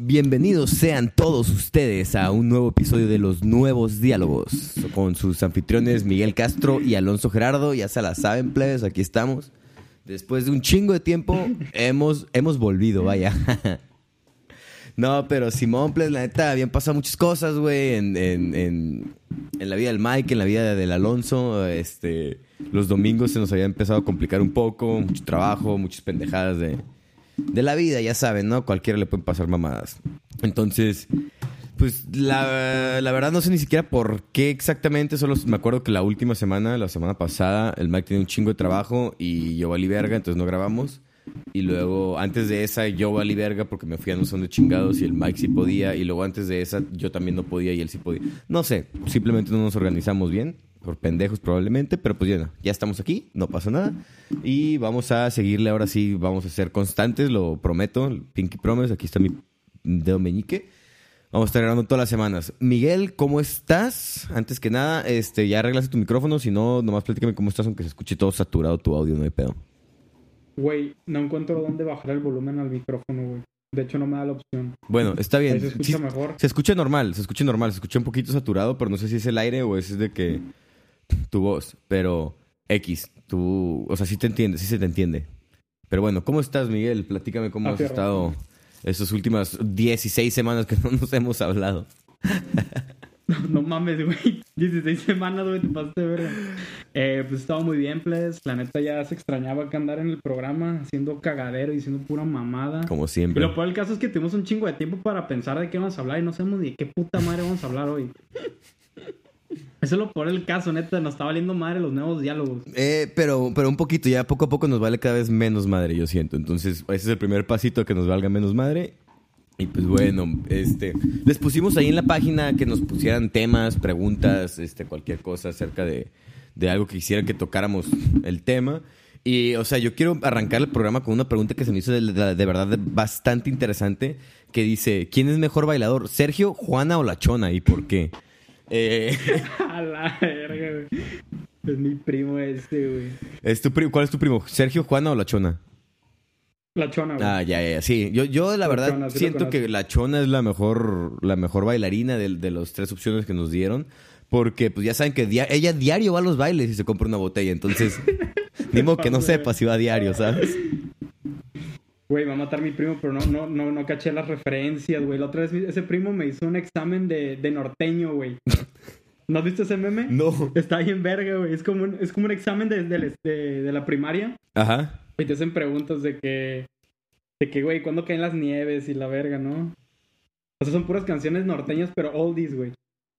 Bienvenidos sean todos ustedes a un nuevo episodio de Los Nuevos Diálogos con sus anfitriones Miguel Castro y Alonso Gerardo. Ya se la saben, plebes, aquí estamos. Después de un chingo de tiempo, hemos, hemos volvido, vaya. No, pero Simón, plebes, la neta, habían pasado muchas cosas, güey, en, en, en, en la vida del Mike, en la vida del Alonso. Este, los domingos se nos había empezado a complicar un poco, mucho trabajo, muchas pendejadas de, de la vida, ya saben, ¿no? Cualquiera le pueden pasar mamadas. Entonces, pues la, la, verdad no sé ni siquiera por qué exactamente, solo me acuerdo que la última semana, la semana pasada, el Mike tenía un chingo de trabajo y yo valí verga, entonces no grabamos. Y luego, antes de esa, yo valí verga porque me fui a no son de chingados y el Mike sí podía. Y luego, antes de esa, yo también no podía y él sí podía. No sé, simplemente no nos organizamos bien por pendejos probablemente, pero pues ya, ya estamos aquí, no pasa nada. Y vamos a seguirle ahora sí, vamos a ser constantes, lo prometo, Pinky Promise, aquí está mi dedo meñique. Vamos a estar grabando todas las semanas. Miguel, ¿cómo estás? Antes que nada, este, ya arreglaste tu micrófono, si no, nomás platícame cómo estás, aunque se escuche todo saturado tu audio, no hay pedo. Güey, no encuentro dónde bajar el volumen al micrófono, güey. De hecho, no me da la opción. Bueno, está bien. Ahí se escucha Sí, mejor. Se escucha normal, se escucha normal, se escucha un poquito saturado, pero no sé si es el aire o es de que tu voz, pero X, tú, o sea, sí te entiende, sí se te entiende. Pero bueno, ¿cómo estás, Miguel? Platícame cómo Ah, has estado estas últimas 16 semanas que no nos hemos hablado. No mames, güey. 16 semanas, güey, te pasaste verga. Eh, pues estaba muy bien, pues. La neta ya se extrañaba que andar en el programa haciendo cagadero y haciendo pura mamada. Como Y siempre. lo peor del caso es que tuvimos un chingo de tiempo para pensar de qué vamos a hablar y no sabemos ni de qué puta madre vamos a hablar hoy. Es lo peor del caso, neta. Nos está valiendo madre los nuevos diálogos. Eh, pero, pero un poquito, ya poco a poco nos vale cada vez menos madre, yo siento. Entonces, ese es el primer pasito que nos valga menos madre. Y pues bueno, este, les pusimos ahí en la página que nos pusieran temas, preguntas, este, cualquier cosa acerca de, de algo que quisieran que tocáramos el tema. Y, o sea, yo quiero arrancar el programa con una pregunta que se me hizo de, de- de verdad bastante interesante, que dice, ¿quién es mejor bailador, Sergio, Juana o La Chona? ¿Y por qué? Eh, A la verga, güey. Es mi primo este, güey. ¿es tu ¿Cuál es tu primo, Sergio, Juana o La Chona? La chona, güey. Ah, ya, ya. Sí, yo, yo la La verdad Chona, sí lo siento que la Chona es la mejor, la mejor bailarina de, de las tres opciones que nos dieron. Porque, pues ya saben que dia- ella diario va a los bailes y se compra una botella. Entonces, ni modo que no sepa si va a diario, ¿sabes? Güey, va a matar mi primo, pero no, no, no, no caché las referencias, güey. La otra vez ese primo me hizo un examen de, de norteño, güey. ¿No has visto ese meme? No. Está bien verga, güey. Es como un, es como un examen de, de, de- de la primaria. Ajá. Y te hacen preguntas de que... De que, güey, ¿cuándo caen las nieves y la verga, no? O sea, son puras canciones norteñas, pero oldies, güey.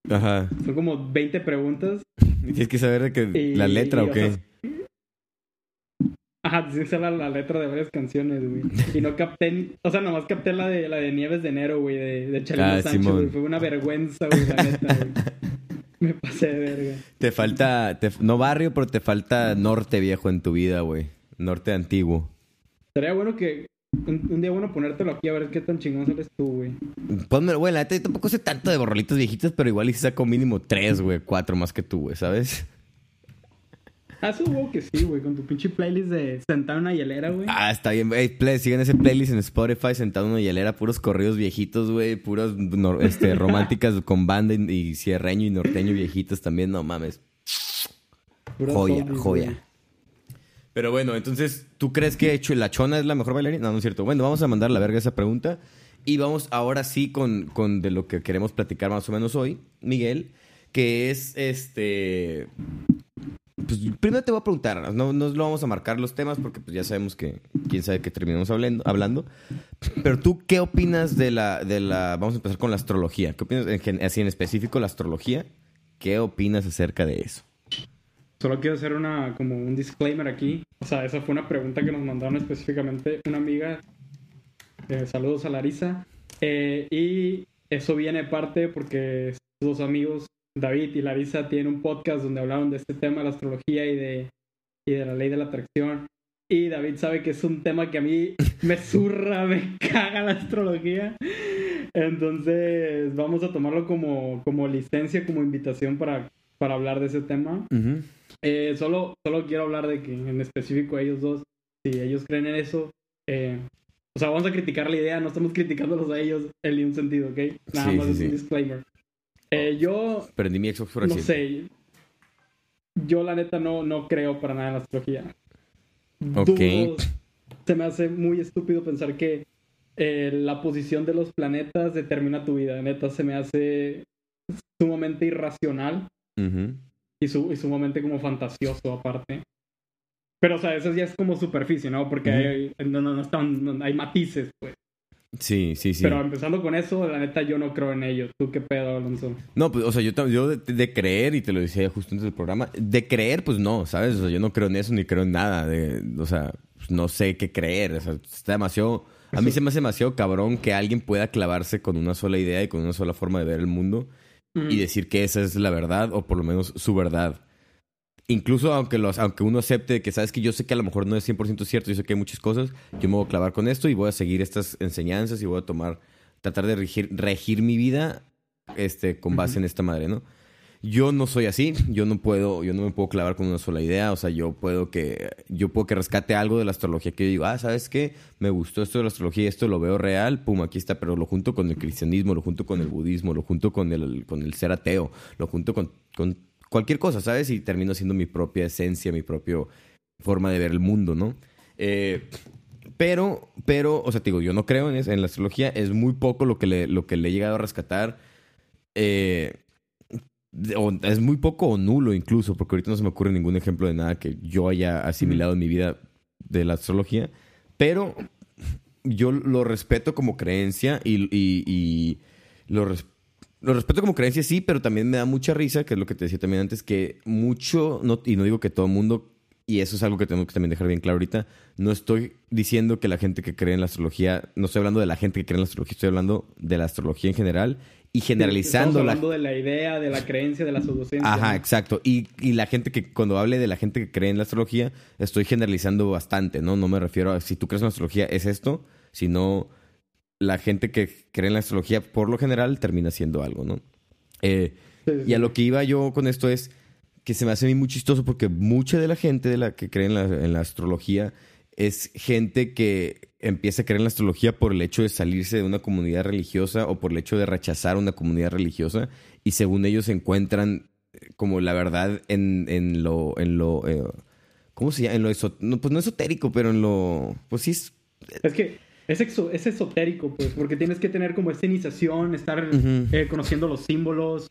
Ajá. Son como 20 preguntas. Y Tienes que saber de que Y- la letra y, o o qué. sea, Ajá, que saber la, la letra de varias canciones, güey. Y no capté, o sea, nomás capté la de la de Nieves de Enero, güey, de, de Chalino Ah, Sánchez, güey. Fue una vergüenza, güey, la neta, güey. Me pasé de verga. Te falta, te- no barrio, pero te falta norte viejo en tu vida, güey. Norte antiguo. Sería bueno que un, un día bueno ponértelo aquí a ver qué tan chingón sales tú, güey. Pónmelo, güey, la neta yo tampoco sé tanto de borrolitos viejitos, pero igual y si saco mínimo tres, güey, cuatro más que tú, güey, ¿sabes? Ah, supongo que sí, güey, con tu pinche playlist de sentado en una hielera, güey. Ah, está bien. Ey, play, sigan ese playlist en Spotify, sentado en una hielera, puros corridos viejitos, güey. Puros este, románticas con banda y, y cierreño y norteño viejitos también, no mames. Joya, joya. güey. Pero bueno, entonces, ¿tú crees que hecho la chona es la mejor bailarina? No, no es cierto. Bueno, vamos a mandar a la verga esa pregunta. Y vamos ahora sí con, con de lo que queremos platicar más o menos hoy, Miguel, que es este. Pues primero te voy a preguntar, no, no lo vamos a marcar los temas porque pues ya sabemos que quién sabe que terminamos hablando, hablando. Pero tú, ¿qué opinas de la, de la. Vamos a empezar con la astrología. ¿Qué opinas, así en específico, la astrología? ¿Qué opinas acerca de eso? Solo quiero hacer una, como un disclaimer aquí. O sea, esa fue una pregunta que nos mandaron específicamente una amiga. Eh, saludos a Larisa. Eh, y eso viene parte porque dos amigos, David y Larisa, tienen un podcast donde hablaron de este tema de la astrología y de, y de la ley de la atracción. Y David sabe que es un tema que a mí me zurra, me caga la astrología. Entonces vamos a tomarlo como, como licencia, como invitación para, para hablar de ese tema. Eh, solo, solo quiero hablar de que en específico ellos dos, si ellos creen en eso, eh, O sea, vamos a criticar la idea, no estamos criticándolos a ellos en ningún sentido, ¿ok? Nada Sí, más sí, es sí. un disclaimer. Eh, yo, Prendí mi Xbox por no sé. Yo, la neta, no, no creo para nada en la astrología. Ok. Dudo- se me hace muy estúpido pensar que eh, la posición de los planetas determina tu vida. Neta, se me hace sumamente irracional y, su- y sumamente como fantasioso aparte. Pero, o sea, eso ya es como superficie, ¿no? Porque hay, no, no, no están, no- hay matices, pues. Sí, sí, sí. Pero empezando con eso, la neta, yo no creo en ellos. ¿Tú qué pedo, Alonso? No, pues, o sea, yo, de, de creer, y te lo decía justo antes del programa, de creer, pues no, ¿sabes? O sea, yo no creo en eso ni creo en nada. De, o sea, pues, no sé qué creer. O sea, está demasiado. A mí se me hace demasiado cabrón que alguien pueda clavarse con una sola idea y con una sola forma de ver el mundo y decir que esa es la verdad o por lo menos su verdad. Incluso aunque, los, aunque uno acepte que sabes que yo sé que a lo mejor no es 100% cierto, yo sé que hay muchas cosas, yo me voy a clavar con esto y voy a seguir estas enseñanzas y voy a tomar, tratar de regir, regir mi vida este, con base en esta madre, ¿no? Yo no soy así, yo no puedo, yo no me puedo clavar con una sola idea, o sea, yo puedo que, yo puedo que rescate algo de la astrología que yo digo, ah, ¿sabes qué? Me gustó esto de la astrología, esto lo veo real, pum, aquí está, pero lo junto con el cristianismo, lo junto con el budismo, lo junto con el, con el ser ateo, lo junto con, con cualquier cosa, ¿sabes? Y termino siendo mi propia esencia, mi propia forma de ver el mundo, ¿no? Eh, pero, pero, o sea, te digo, yo no creo en, en la astrología, es muy poco lo que le, lo que le he llegado a rescatar. Eh, es muy poco o nulo incluso, porque ahorita no se me ocurre ningún ejemplo de nada que yo haya asimilado en mi vida de la astrología, pero yo lo respeto como creencia y, y- y lo, res- lo respeto como creencia, sí, pero también me da mucha risa, que es lo que te decía también antes, que mucho, no, y no digo que todo el mundo, y eso es algo que tengo que también dejar bien claro ahorita, no estoy diciendo que la gente que cree en la astrología, no estoy hablando de la gente que cree en la astrología, estoy hablando de la astrología en general y generalizando Estamos la hablando de la idea, de la creencia, de la pseudociencia. Ajá, exacto. Y, y la gente que, cuando hable de la gente que cree en la astrología, estoy generalizando bastante, ¿no? No me refiero a si tú crees en la astrología es esto, sino la gente que cree en la astrología, por lo general, termina siendo algo, ¿no? Eh, Sí, sí, y a lo que iba yo con esto es que se me hace a mí muy chistoso porque mucha de la gente de la que cree en la, en la astrología es gente que empieza a creer en la astrología por el hecho de salirse de una comunidad religiosa o por el hecho de rechazar una comunidad religiosa y según ellos encuentran eh, como la verdad en, en lo en lo eh, ¿cómo se llama? En lo eso, no, pues no esotérico, pero en lo pues sí es Es que es, exo- es esotérico, pues, porque tienes que tener como esta iniciación, estar eh, conociendo los símbolos.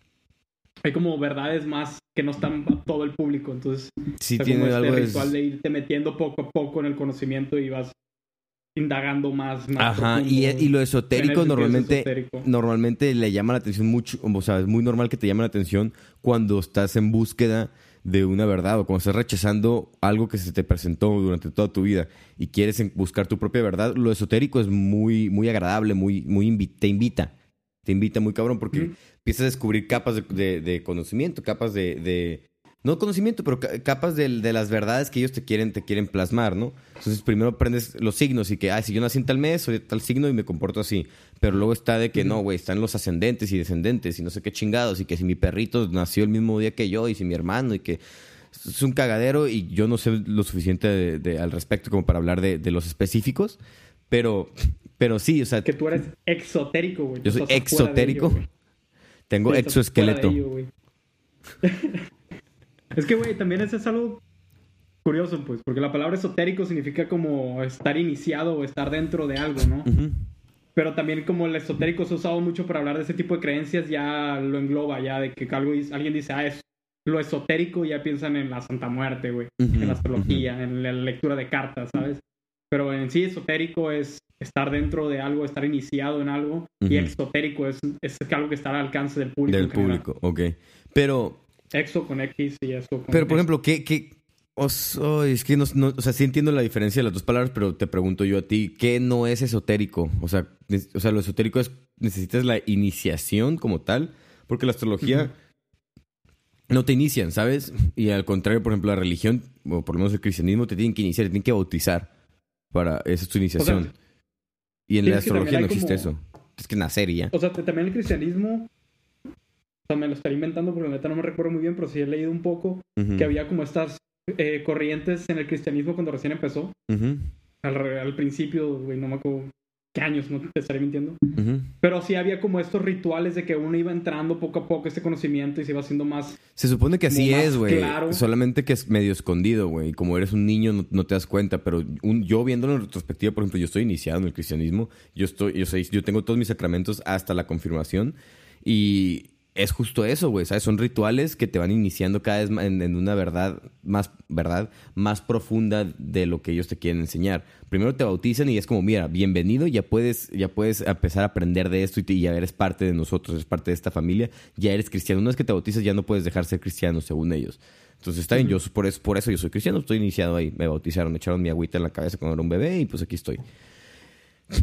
Hay como verdades más que no están a todo el público, entonces sí está tiene como este algo de ritual de irte metiendo poco a poco en el conocimiento y vas indagando más. más Ajá, y, profundo. y lo esotérico normalmente esotérico. normalmente le llama la atención mucho, o sea, es muy normal que te llame la atención cuando estás en búsqueda de una verdad o cuando estás rechazando algo que se te presentó durante toda tu vida y quieres buscar tu propia verdad, lo esotérico es muy muy agradable, muy muy invi- te invita. Te invita muy cabrón porque empiezas a descubrir capas de, de- de conocimiento, capas de- no conocimiento, pero ca- capas de, de las verdades que ellos te quieren, te quieren plasmar, ¿no? Entonces primero aprendes los signos y que, ah, si yo nací en tal mes, soy de tal signo y me comporto así. Pero luego está de que no, güey, están los ascendentes y descendentes y no sé qué chingados y que si mi perrito nació el mismo día que yo y si mi hermano y que es un cagadero y yo no sé lo suficiente de- de- al respecto como para hablar de, de los específicos, pero, pero sí, o sea, Que tú eres exotérico, güey. yo soy ello, exotérico, tengo exoesqueleto. es que, güey, también eso es algo curioso, pues, porque la palabra esotérico significa como estar iniciado o estar dentro de algo, ¿no? Pero también como el esotérico se ha usado mucho para hablar de ese tipo de creencias, ya lo engloba, ya de que algo, alguien dice, ah, es lo esotérico, ya piensan en la Santa Muerte, güey, en la astrología, en la lectura de cartas, ¿sabes? Pero en sí esotérico es estar dentro de algo, estar iniciado en algo, y exotérico es, es algo que está al alcance del público. Del público, ok. Pero, Exo con X y eso con pero por X. ejemplo, ¿qué, qué, os- es que no, no- o sea, sí entiendo la diferencia de las dos palabras, pero te pregunto yo a ti, ¿qué no es esotérico? O sea, o sea, lo esotérico es, necesitas la iniciación como tal, porque la astrología no te inician, ¿sabes? Y al contrario, por ejemplo, la religión, o por lo menos el cristianismo, te tienen que iniciar, te tienen que bautizar para, esa es tu iniciación. y en la astrología no existe eso. Es que nacer y ya. O sea, también el cristianismo, sea, me lo estaría inventando porque la neta no me recuerdo muy bien, pero sí he leído un poco Ujú, que había como estas eh, corrientes en el cristianismo cuando recién empezó. ujú. Al, re- al principio, güey, no me acuerdo qué años, no te estaré mintiendo. Ujú. Pero sí había como estos rituales de que uno iba entrando poco a poco este conocimiento y se iba haciendo más... Se supone que así es, güey. claro. Solamente que es medio escondido, güey. Como eres un niño, no, no te das cuenta. Pero un- yo viéndolo en retrospectiva, por ejemplo, yo estoy iniciado en el cristianismo. Yo estoy, yo, soy- yo tengo todos mis sacramentos hasta la confirmación. Y es justo eso, güey. ¿Sabes? Son rituales que te van iniciando cada vez en, en una verdad más, verdad más profunda de lo que ellos te quieren enseñar. Primero te bautizan y es como, mira, bienvenido, ya puedes, ya puedes empezar a aprender de esto y, te- y ya eres parte de nosotros, eres parte de esta familia, ya eres cristiano. Una vez que te bautizas ya no puedes dejar ser cristiano según ellos. Entonces está bien, yo por eso, por eso yo soy cristiano, estoy iniciado ahí. Me bautizaron, me echaron mi agüita en la cabeza cuando era un bebé y pues aquí estoy.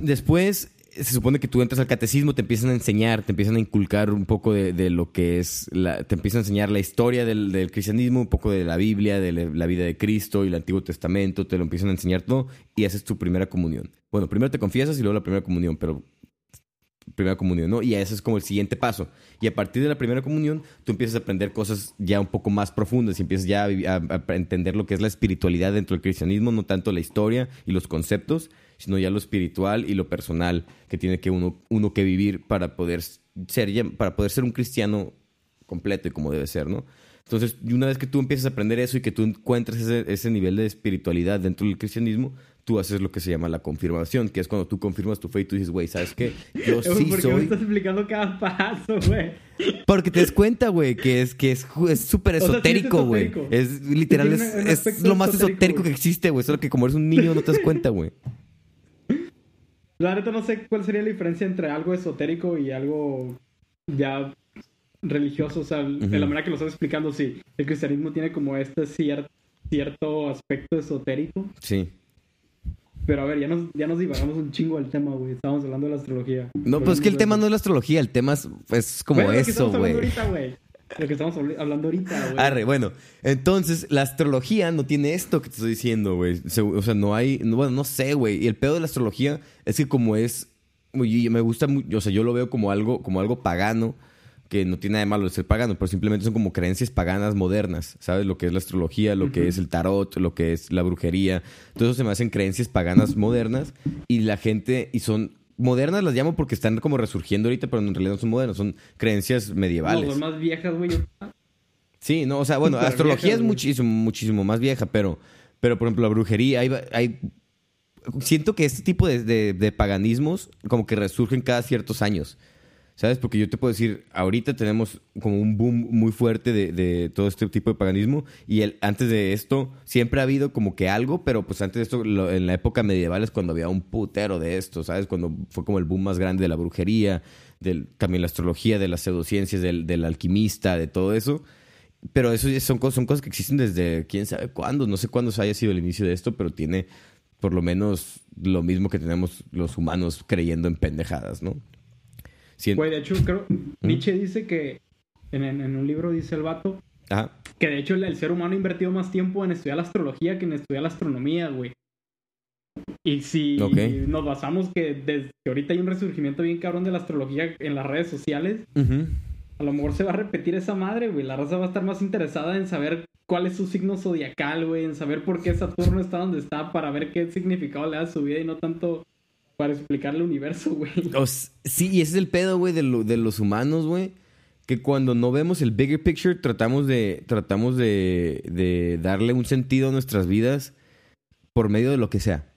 Después se supone que tú entras al catecismo, te empiezan a enseñar, te empiezan a inculcar un poco de, de lo que es, la, te empiezan a enseñar la historia del, del cristianismo, un poco de la Biblia, de la, vida de Cristo y el Antiguo Testamento, te lo empiezan a enseñar todo y haces tu primera comunión. Bueno, primero te confiesas y luego la primera comunión, pero primera comunión, ¿no? Y ese es como el siguiente paso. Y a partir de la primera comunión, tú empiezas a aprender cosas ya un poco más profundas y empiezas ya a, entender lo que es la espiritualidad dentro del cristianismo, no tanto la historia y los conceptos, sino ya lo espiritual y lo personal que tiene que uno, uno que vivir para poder ser, para poder ser un cristiano completo y como debe ser, ¿no? Entonces, una vez que tú empiezas a aprender eso y que tú encuentres ese, ese nivel de espiritualidad dentro del cristianismo, tú haces lo que se llama la confirmación, que es cuando tú confirmas tu fe y tú dices, güey, ¿sabes qué? Yo sí ¿Por qué me soy... estás explicando cada paso, güey? Porque te das cuenta, güey, que es que es súper O sea, sí es esotérico, güey. es literal, es, es lo más esotérico, que existe, güey. Solo que como eres un niño no te das cuenta, güey. La neta no sé cuál sería la diferencia entre algo esotérico y algo ya religioso. O sea, de la manera que lo estás explicando, sí. El cristianismo tiene como este cier- cierto aspecto esotérico. Sí. Pero a ver, ya nos, ya nos divagamos un chingo del tema, güey. Estábamos hablando de la astrología. No, pues es que el tema no es la astrología, el tema es, es como Bueno, lo que eso, estamos hablando güey. ahorita, güey. Lo que estamos habl- hablando ahorita, güey. Arre, bueno, entonces la astrología no tiene esto que te estoy diciendo, güey. O sea, no hay, no, bueno, no sé, güey. Y el pedo de la astrología es que como es, y me gusta mucho, o sea, yo lo veo como algo, como algo pagano, que no tiene nada de malo de ser pagano, pero simplemente son como creencias paganas modernas, ¿sabes? Lo que es la astrología, lo que es el tarot, lo que es la brujería. Todo eso se me hacen creencias paganas modernas y la gente, y son modernas las llamo porque están como resurgiendo ahorita, pero en realidad no son modernas, son creencias medievales. No, son más viejas, güey. Sí, no, o sea, bueno, astrología es muchísimo, muchísimo más vieja, pero, pero por ejemplo, la brujería, hay, hay- siento que este tipo de, de- de paganismos como que resurgen cada ciertos años, ¿sabes? Porque yo te puedo decir, ahorita tenemos como un boom muy fuerte de, todo este tipo de paganismo y el, antes de esto siempre ha habido como que algo, pero pues antes de esto, en la época medieval es cuando había un putero de esto, ¿sabes? Cuando fue como el boom más grande de la brujería, del, también la astrología, de las pseudociencias, del, alquimista, de todo eso. Pero eso son, son cosas que existen desde quién sabe cuándo. No sé cuándo haya sido el inicio de esto, pero tiene por lo menos lo mismo que tenemos los humanos creyendo en pendejadas, ¿no? Güey, de hecho, creo. Nietzsche dice que. En, en- un libro dice el vato. Ajá. Que de hecho el, el ser humano ha invertido más tiempo en estudiar la astrología que en estudiar la astronomía, güey. Y si nos basamos que desde que ahorita hay un resurgimiento bien cabrón de la astrología en las redes sociales, a lo mejor se va a repetir esa madre, güey. La raza va a estar más interesada en saber cuál es su signo zodiacal, güey, en saber por qué Saturno está donde está, para ver qué significado le da a su vida y no tanto para explicarle el universo, güey. Sí, y ese es el pedo, güey, de, lo- de los humanos, güey. Que cuando no vemos el bigger picture, tratamos de, tratamos de, de darle un sentido a nuestras vidas por medio de lo que sea.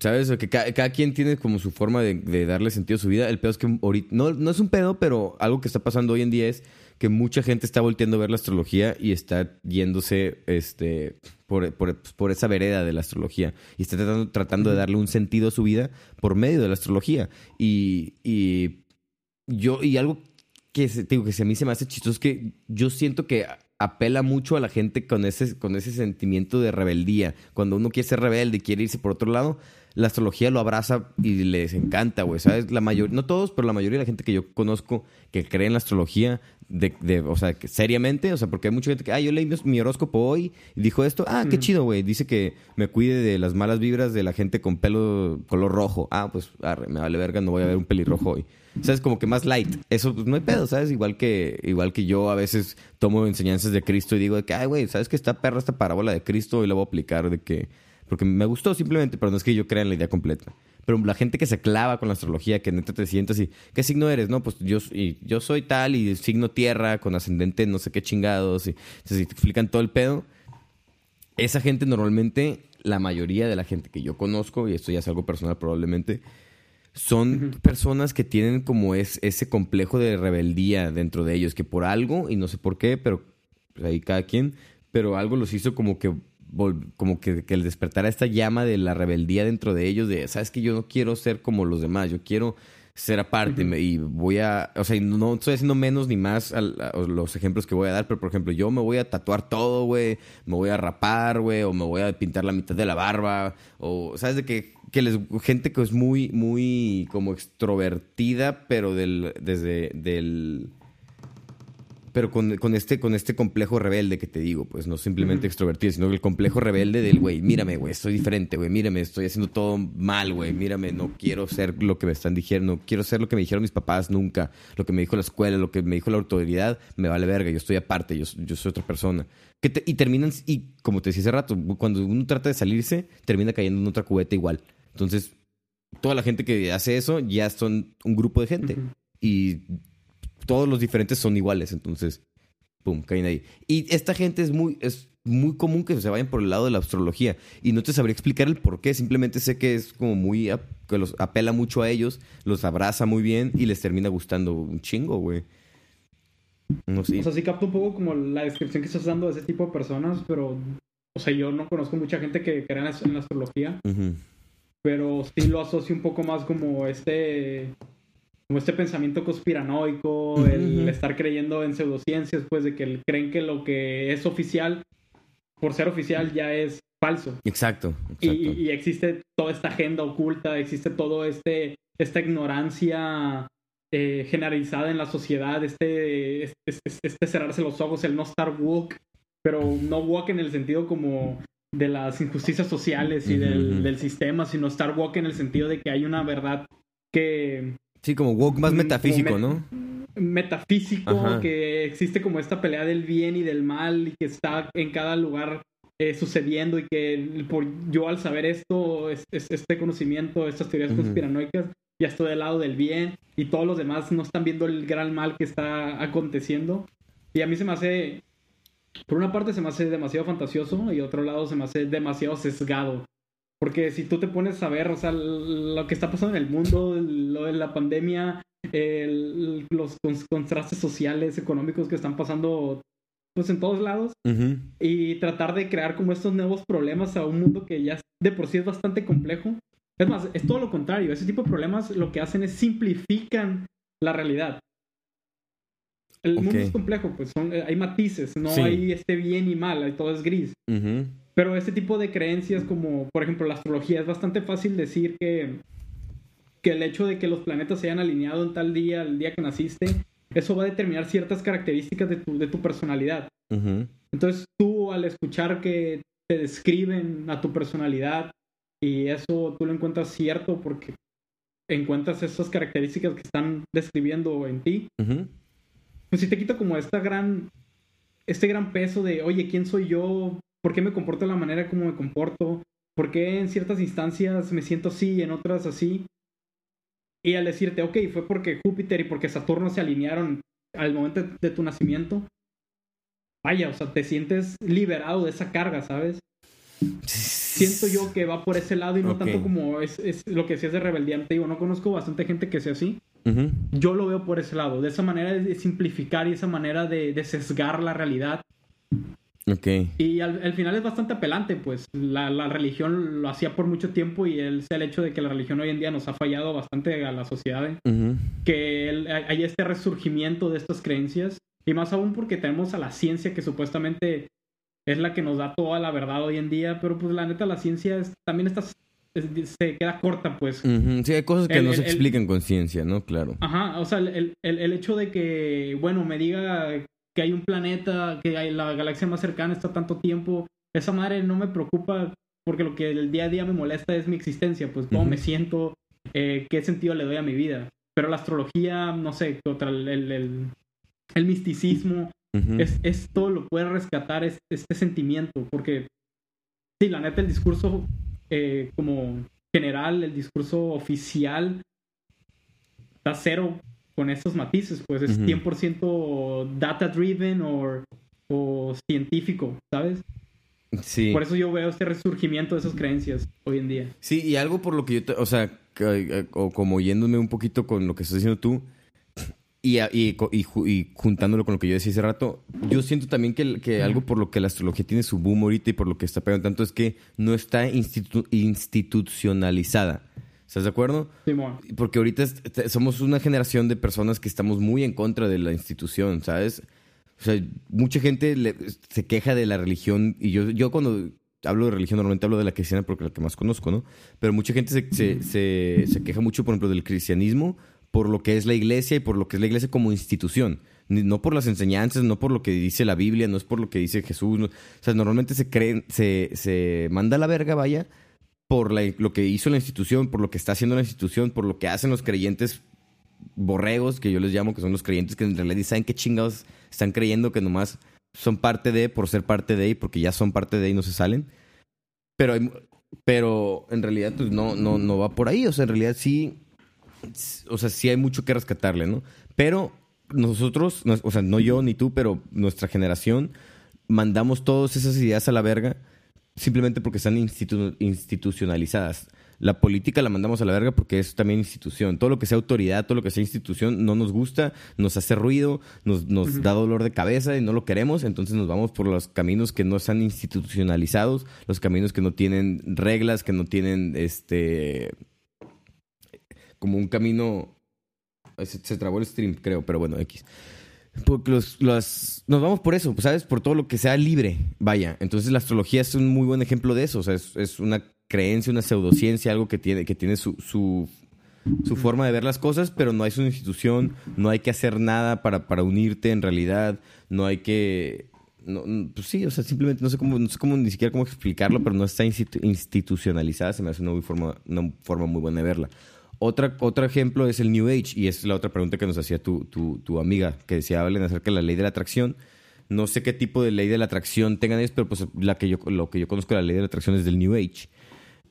¿Sabes? Que ca- cada quien tiene como su forma de, de darle sentido a su vida. El pedo es que ahorita, no, no es un pedo, pero algo que está pasando hoy en día es que mucha gente está volteando a ver la astrología y está yéndose este, por, por- por esa vereda de la astrología. Y está tratando, tratando de darle un sentido a su vida por medio de la astrología. Y, y yo, y algo que, se- digo, que se- a mí se me hace chistoso es que yo siento que apela mucho a la gente con ese, con ese sentimiento de rebeldía. Cuando uno quiere ser rebelde y quiere irse por otro lado, la astrología lo abraza y les encanta, güey. ¿Sabes? La mayoría, no todos, pero la mayoría de la gente que yo conozco que cree en la astrología, de, de- o sea, que seriamente, o sea, porque hay mucha gente que, ah, yo leí mi- horóscopo hoy y dijo esto, ah, qué chido, güey. Dice que me cuide de las malas vibras de la gente con pelo color rojo. Ah, pues, arre, me vale verga, no voy a ver un pelirrojo hoy. ¿Sabes? Como que más light. Eso, pues, no hay pedo, ¿sabes? Igual que, igual que yo a veces tomo enseñanzas de Cristo y digo de que, ay, güey, ¿sabes que esta perra, esta parábola de Cristo hoy la voy a aplicar de que... Porque me gustó simplemente, pero no es que yo crea en la idea completa. Pero la gente que se clava con la astrología, que neta te sientas y, ¿qué signo eres? No, pues yo, y yo soy tal y signo tierra con ascendente no sé qué chingados. Y, entonces, te explican todo el pedo. Esa gente normalmente, la mayoría de la gente que yo conozco, y esto ya es algo personal probablemente, son personas que tienen como es, ese complejo de rebeldía dentro de ellos, que por algo, y no sé por qué, pero pues, ahí cada quien, pero algo los hizo como que como que, que el despertara esta llama de la rebeldía dentro de ellos, de, sabes que yo no quiero ser como los demás, yo quiero ser aparte y voy a, o sea, no estoy haciendo menos ni más a, los ejemplos que voy a dar, pero por ejemplo, yo me voy a tatuar todo, güey, me voy a rapar, güey, o me voy a pintar la mitad de la barba, o, ¿sabes? De que, que les, gente que es muy, muy como extrovertida, pero del, desde, del pero con, con, este, con este complejo rebelde que te digo, pues no simplemente extrovertido, sino el complejo rebelde del, güey, mírame, güey, estoy diferente, güey, mírame, estoy haciendo todo mal, güey, mírame, no quiero ser lo que me están diciendo, no quiero ser lo que me dijeron mis papás nunca, lo que me dijo la escuela, lo que me dijo la autoridad, me vale verga, yo estoy aparte, yo, yo soy otra persona. Que y terminan, y como te decía hace rato, cuando uno trata de salirse, termina cayendo en otra cubeta igual. Entonces, toda la gente que hace eso ya son un grupo de gente. Y todos los diferentes son iguales, entonces, pum, caen ahí. Y esta gente es muy, es muy común que se vayan por el lado de la astrología. Y no te sabría explicar el por qué, simplemente sé que es como muy, que los apela mucho a ellos, los abraza muy bien y les termina gustando un chingo, güey. No sé. O sea, sí capto un poco como la descripción que estás dando de ese tipo de personas, pero, o sea, yo no conozco mucha gente que crea en la astrología, pero sí lo asocio un poco más como este como este pensamiento conspiranoico, el estar creyendo en pseudociencias, pues de que creen que lo que es oficial, por ser oficial, ya es falso. Exacto. Y, existe toda esta agenda oculta, existe todo este esta ignorancia eh, generalizada en la sociedad, este, este, este, cerrarse los ojos, el no estar woke, pero no woke en el sentido como de las injusticias sociales y del, del sistema, sino estar woke en el sentido de que hay una verdad que Sí, como woke más metafísico, ¿no? Metafísico, que existe como esta pelea del bien y del mal y que está en cada lugar eh, sucediendo y que por yo al saber esto, este conocimiento, estas teorías conspiranoicas, ya estoy del lado del bien y todos los demás no están viendo el gran mal que está aconteciendo. Y a mí se me hace, por una parte se me hace demasiado fantasioso y otro lado se me hace demasiado sesgado. Porque si tú te pones a ver, o sea, lo que está pasando en el mundo, lo de la pandemia, los contrastes sociales, económicos que están pasando pues en todos lados y tratar de crear como estos nuevos problemas a un mundo que ya de por sí es bastante complejo. Es más, es todo lo contrario. Ese tipo de problemas lo que hacen es simplifican la realidad. El mundo es complejo, pues son, hay matices, no hay este bien y mal, todo es gris. Pero este tipo de creencias, como por ejemplo la astrología, es bastante fácil decir que, que el hecho de que los planetas se hayan alineado en tal día, el día que naciste, eso va a determinar ciertas características de tu, de tu personalidad. Entonces tú al escuchar que te describen a tu personalidad y eso tú lo encuentras cierto porque encuentras esas características que están describiendo en ti, pues si te quita como esta gran, este gran peso de, oye, ¿quién soy yo? Por qué me comporto de la manera como me comporto, por qué en ciertas instancias me siento así y en otras así. Y al decirte, ok, fue porque Júpiter y porque Saturno se alinearon al momento de tu nacimiento, vaya, o sea, te sientes liberado de esa carga, ¿sabes? Siento yo que va por ese lado y no tanto como es, lo que decías de rebeldía. Te digo, no conozco bastante gente que sea así. Yo lo veo por ese lado, de esa manera de simplificar y esa manera de, de sesgar la realidad y al, final es bastante apelante, pues la, la, religión lo hacía por mucho tiempo y el, el hecho de que la religión hoy en día nos ha fallado bastante a la sociedad, ¿eh? que hay este resurgimiento de estas creencias y más aún porque tenemos a la ciencia que supuestamente es la que nos da toda la verdad hoy en día, pero pues la neta la ciencia también está se queda corta, pues. Sí, hay cosas que no se explican con ciencia, ¿no? Claro. Ajá, o sea, el, el, el, hecho de que, bueno, me diga que hay un planeta, que hay la galaxia más cercana está tanto tiempo, esa madre no me preocupa porque lo que el día a día me molesta es mi existencia, pues cómo me siento, eh, qué sentido le doy a mi vida. Pero la astrología, no sé, contra el, el, el, misticismo, es, es, todo lo puede rescatar este sentimiento, porque sí, la neta, el discurso eh, como general, el discurso oficial, está cero con estos matices, pues es 100% data driven o, o científico, ¿sabes? Sí. Por eso yo veo este resurgimiento de esas creencias hoy en día. Sí, y algo por lo que yo, te- o sea, que- o como yéndome un poquito con lo que estás diciendo tú y, y, y ju- y juntándolo con lo que yo decía hace rato, yo siento también que, que algo por lo que la astrología tiene su boom ahorita y por lo que está pegando tanto es que no está institu- institucionalizada. ¿Estás de acuerdo? Simón. Porque ahorita somos una generación de personas que estamos muy en contra de la institución, ¿sabes? O sea, mucha gente le- se queja de la religión y yo, yo cuando hablo de religión normalmente hablo de la cristiana porque es la que más conozco, ¿no? Pero mucha gente se, se, se- se queja mucho, por ejemplo, del cristianismo por lo que es la iglesia y por lo que es la iglesia como institución. No por las enseñanzas, no por lo que dice la Biblia, no es por lo que dice Jesús. no- o sea, normalmente se creen, se, se manda a la verga, vaya, por lo que hizo la institución, por lo que está haciendo la institución, por lo que hacen los creyentes borregos, que yo les llamo, que son los creyentes que en realidad saben qué chingados están creyendo, que nomás son parte de, por ser parte de, y porque ya son parte de y no se salen. Pero, pero en realidad pues no, no, no va por ahí, o sea, en realidad sí, o sea, sí hay mucho que rescatarle, ¿no? Pero nosotros, no- o sea, no yo ni tú, pero nuestra generación, mandamos todas esas ideas a la verga simplemente porque están institu- institucionalizadas. La política la mandamos a la verga porque es también institución. Todo lo que sea autoridad, todo lo que sea institución, no nos gusta, nos hace ruido, nos, nos da dolor de cabeza y no lo queremos. Entonces nos vamos por los caminos que no están institucionalizados, los caminos que no tienen reglas, que no tienen este. como un camino. Se, se trabó el stream, creo, pero bueno, X. Porque los, los- nos vamos por eso, ¿sabes? Por todo lo que sea libre, vaya. Entonces la astrología es un muy buen ejemplo de eso. O sea, es, es una creencia, una pseudociencia, algo que tiene, que tiene su, su, su forma de ver las cosas, pero no hay su institución, no hay que hacer nada para, para unirte en realidad, no hay que... No, no, pues sí, o sea, simplemente no sé cómo, no sé cómo ni siquiera cómo explicarlo, pero no está institu- institucionalizada, se me hace una, muy forma, una forma muy buena de verla. Otra, otro ejemplo es el New Age, y es la otra pregunta que nos hacía tu, tu, tu amiga, que decía, hablen acerca de la ley de la atracción. No sé qué tipo de ley de la atracción tengan ellos, pero pues la que yo, lo que yo conozco de la ley de la atracción es del New Age.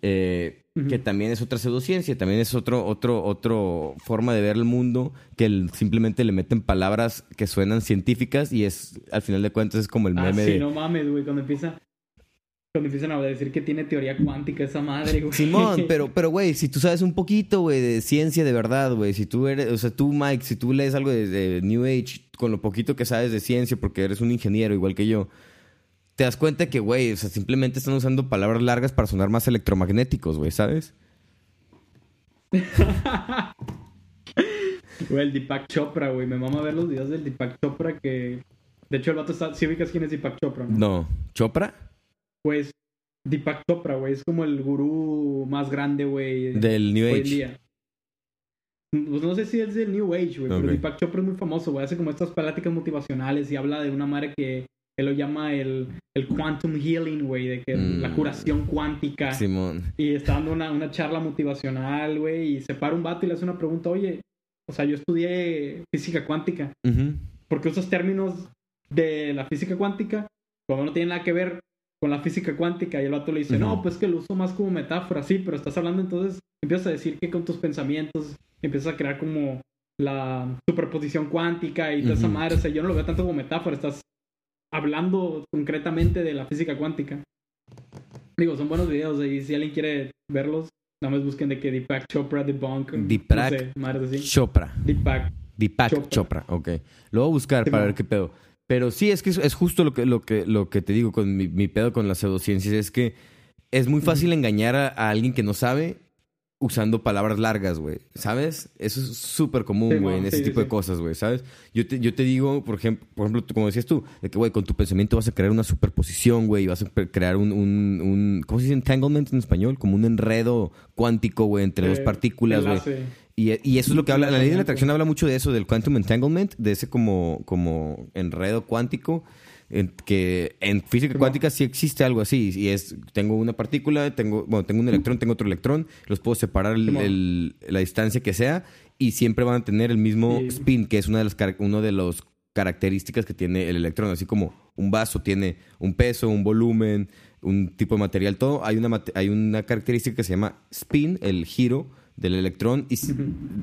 Eh, Ujú. Que también es otra pseudociencia, también es otro, otro, otro forma de ver el mundo, que el- simplemente le meten palabras que suenan científicas y es, al final de cuentas, es como el Ah, meme sí, de... no mames, güey, cuando empieza... Cuando empiezan a decir que tiene teoría cuántica esa madre, güey. Simón, pero, pero, güey, si tú sabes un poquito, güey, de ciencia de verdad, güey, si tú eres, o sea, tú, Mike, si tú lees algo de, de New Age, con lo poquito que sabes de ciencia, porque eres un ingeniero igual que yo, te das cuenta que, güey, o sea, simplemente están usando palabras largas para sonar más electromagnéticos, güey, ¿sabes? Güey, el Deepak Chopra, güey. Me mama ver los videos del Deepak Chopra que... De hecho, el vato está... ¿Sí ubicas quién es Deepak Chopra, no? No. ¿Chopra? Pues Deepak Chopra, güey, es como el gurú más grande, güey. Del New Age. día. Pues no sé si es del New Age, güey, pero Deepak Chopra es muy famoso, güey. Hace como estas pláticas motivacionales y habla de una madre que él lo llama el, el quantum healing, güey, de que Mm. la curación cuántica. Simón. Y está dando una, una charla motivacional, güey, y se para un vato y le hace una pregunta, oye, o sea, yo estudié física cuántica. Ujú. ¿Por qué usas términos de la física cuántica cuando no tienen nada que ver con la física cuántica? Y el vato le dice, no, pues que lo uso más como metáfora, sí, pero estás hablando entonces, empiezas a decir que con tus pensamientos empiezas a crear como la superposición cuántica y toda esa Ujú. madre. O sea, yo no lo veo tanto como metáfora, estás hablando concretamente de la física cuántica. Digo, son buenos videos y si alguien quiere verlos, nada más busquen de que Deepak Chopra debunk. Deepak No sé, madres así. Chopra. Deepak. Deepak Chopra. Chopra. ok. Lo voy a buscar Sí, para ver qué pedo. Pero sí, es que es, es justo lo que, lo, que, lo que te digo con mi, mi pedo con las pseudociencias. Es que es muy fácil engañar a, a alguien que no sabe usando palabras largas, güey. ¿Sabes? Eso es súper común, Sí, güey, en ese sí, tipo sí, de cosas, güey, ¿sabes? Yo te, yo te digo, por ejemplo, por ejemplo, como decías tú, de que, güey, con tu pensamiento vas a crear una superposición, güey, y vas a crear un, un, un- ¿cómo se dice entanglement en español? Como un enredo cuántico, güey, entre dos partículas, güey. Y, y eso es lo que habla, la ley de la atracción habla mucho de eso, del quantum entanglement, de ese como, como enredo cuántico, en- que en física cuántica sí existe algo así, y es, tengo una partícula, tengo, bueno, tengo un electrón, tengo otro electrón, los puedo separar el- Simón. el- la distancia que sea, y siempre van a tener el mismo spin, que es una de las, uno de los características que tiene el electrón, así como un vaso tiene un peso, un volumen, un tipo de material, todo. Hay una, hay una característica que se llama spin, el giro del electrón. Y si,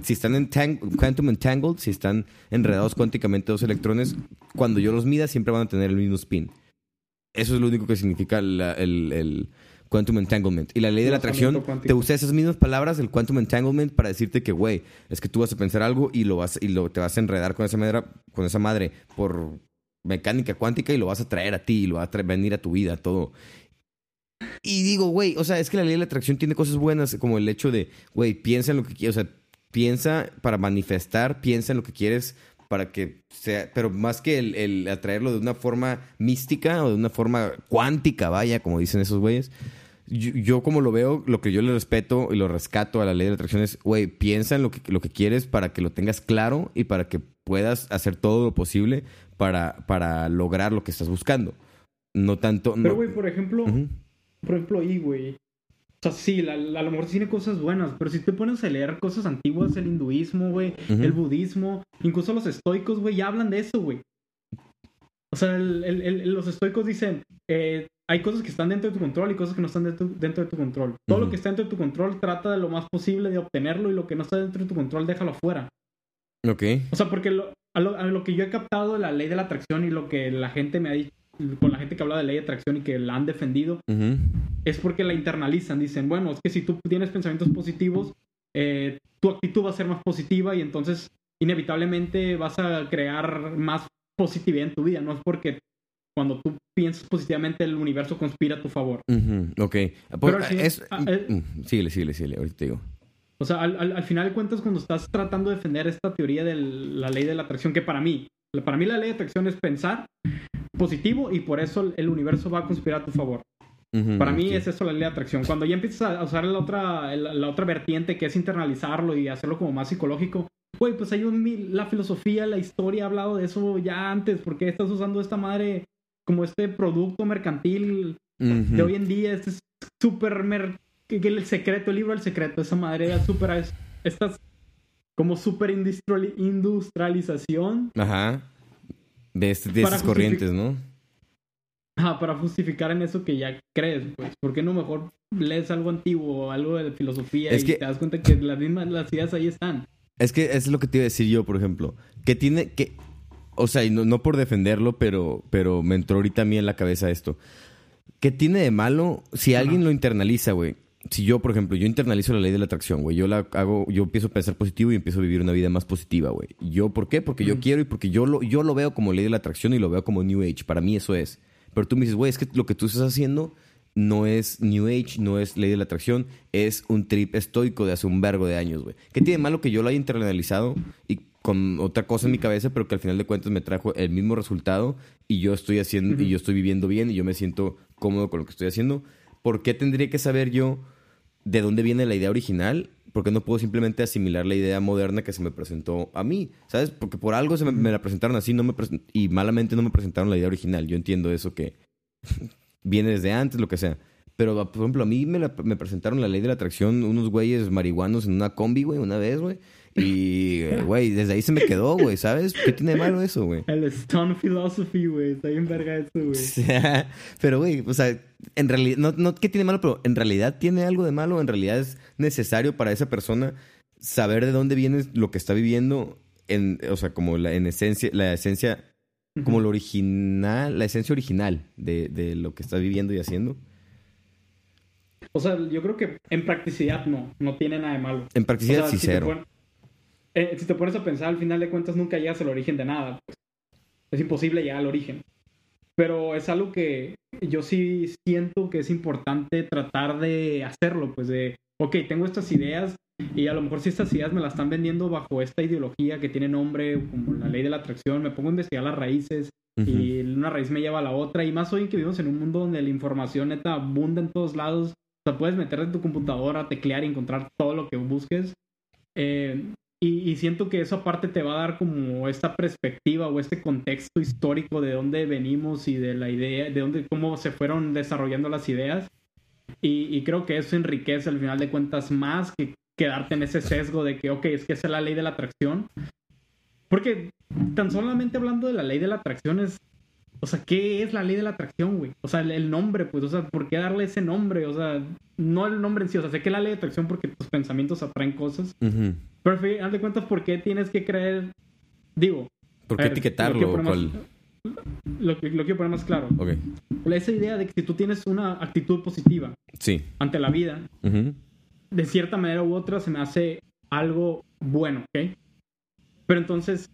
están en quantum entangled, si están enredados cuánticamente dos electrones, cuando yo los mida siempre van a tener el mismo spin. Eso es lo único que significa el, el, quantum entanglement. Y la ley de la atracción te usa esas mismas palabras, el quantum entanglement, para decirte que, güey, es que tú vas a pensar algo y, lo vas, y lo, te vas a enredar con esa, madre, con esa madre por mecánica cuántica y lo vas a traer a ti y lo va a venir a tu vida, todo. Y digo, güey, o sea, es que la ley de la atracción tiene cosas buenas, como el hecho de, güey, piensa en lo que quieres, o sea, piensa para manifestar, piensa en lo que quieres para que sea, pero más que el, atraerlo de una forma mística o de una forma cuántica, vaya, como dicen esos güeyes. Yo, como lo veo, lo que yo le respeto y lo rescato a la ley de la atracción es, güey, piensa en lo que, lo que quieres para que lo tengas claro y para que puedas hacer todo lo posible para, para lograr lo que estás buscando. No tanto... Pero, güey, por ejemplo, por ejemplo, ahí, güey. O sea, sí, a lo mejor tiene cosas buenas, pero si te pones a leer cosas antiguas, el hinduismo, güey, el budismo, incluso los estoicos, güey, ya hablan de eso, güey. O sea, los estoicos dicen, eh, hay cosas que están dentro de tu control y cosas que no están dentro, de tu control. Todo lo que está dentro de tu control trata de lo más posible de obtenerlo y lo que no está dentro de tu control déjalo afuera. Ok. O sea, porque a, lo, que yo he captado de la ley de la atracción y lo que la gente me ha dicho, con la gente que habla de ley de atracción y que la han defendido, es porque la internalizan. Dicen, bueno, es que si tú tienes pensamientos positivos, eh, tu actitud va a ser más positiva y entonces inevitablemente vas a crear más positividad en tu vida. No es porque cuando tú piensas positivamente el universo conspira a tu favor. Ok. Pero es, ah, eh, mm, síguele, síguele, síguele, ahorita te digo. O sea, al, al, final de cuentas, cuando estás tratando de defender esta teoría de la ley de la atracción, que para mí, para mí la ley de atracción es pensar positivo y por eso el universo va a conspirar a tu favor. Para mí es eso la ley de atracción. Cuando ya empiezas a usar la otra, la, otra vertiente que es internalizarlo y hacerlo como más psicológico, güey, pues hay un, la filosofía, la historia ha hablado de eso ya antes. ¿Por qué estás usando esta madre como este producto mercantil de hoy en día? Este súper... el secreto, el libro del secreto, esa madre era súper... Estas como súper industrialización. Ajá de, este, de esas corrientes, ¿no? Ah, para justificar en eso que ya crees, pues. ¿Por qué no mejor lees algo antiguo, algo de filosofía y te das cuenta que las mismas las ideas ahí están? Es que es lo que te iba a decir yo, por ejemplo. Que tiene que. O sea, y no, no por defenderlo, pero, pero me entró ahorita a mí en la cabeza esto. ¿Qué tiene de malo si alguien lo internaliza, güey? Si yo, por ejemplo, yo internalizo la ley de la atracción, güey, yo la hago, yo empiezo a pensar positivo y empiezo a vivir una vida más positiva, güey. ¿Yo por qué? Porque yo quiero y porque yo lo, yo lo veo como ley de la atracción y lo veo como New Age. Para mí eso es. Pero tú me dices, güey, es que lo que tú estás haciendo no es New Age, no es ley de la atracción, es un trip estoico de hace un vergo de años, güey. ¿Qué tiene de malo que yo lo haya internalizado y con otra cosa en mi cabeza, pero que al final de cuentas me trajo el mismo resultado y yo estoy haciendo, y yo estoy viviendo bien y yo me siento cómodo con lo que estoy haciendo? ¿Por qué tendría que saber yo de dónde viene la idea original, porque no puedo simplemente asimilar la idea moderna que se me presentó a mí, ¿sabes? Porque por algo se me, la presentaron así no me y malamente no me presentaron la idea original. Yo entiendo eso que viene desde antes, lo que sea. Pero, por ejemplo, a mí me, me presentaron la ley de la atracción unos güeyes marihuanos en una combi, güey, una vez, güey. Y, güey, desde ahí se me quedó, güey, ¿sabes? ¿Qué tiene de malo eso, güey? El Stone Philosophy, güey. Está bien verga eso, güey. pero, güey, o sea, en realidad, no, no ¿qué tiene de malo? Pero en realidad tiene algo de malo. En realidad es necesario para esa persona saber de dónde viene lo que está viviendo. En, o sea, como la, en esencia, la esencia, como lo original, la esencia original de, de lo que está viviendo y haciendo. O sea, yo creo que en practicidad no, no tiene nada de malo. En practicidad sí, cero. Eh, si te pones a pensar, al final de cuentas nunca llegas al origen de nada. Pues. Es imposible llegar al origen. Pero es algo que yo sí siento que es importante tratar de hacerlo, pues de, ok, tengo estas ideas y a lo mejor si estas ideas me las están vendiendo bajo esta ideología que tiene nombre como la ley de la atracción, me pongo a investigar las raíces y una raíz me lleva a la otra y más hoy que vivimos en un mundo donde la información neta abunda en todos lados, o sea, puedes meterte en tu computadora, teclear y encontrar todo lo que busques. Eh, y, siento que eso aparte te va a dar como esta perspectiva o este contexto histórico de dónde venimos y de la idea, de dónde, cómo se fueron desarrollando las ideas. Y, creo que eso enriquece al final de cuentas más que quedarte en ese sesgo de que, ok, es que esa es la ley de la atracción. Porque tan solamente hablando de la ley de la atracción es o sea, ¿qué es la ley de la atracción, güey? O sea, el, el nombre, pues, o sea, ¿por qué darle ese nombre? O sea, no el nombre en sí, o sea, sé que la ley de atracción porque tus pensamientos atraen cosas, Ujú. pero al final de cuentas, ¿por qué tienes que creer? Digo, ¿Por qué ver, etiquetarlo? Lo más, lo, lo quiero poner más claro. Ok. Esa idea de que si tú tienes una actitud positiva Sí. ante la vida, Ujú. de cierta manera u otra se me hace algo bueno, ¿ok? Pero entonces,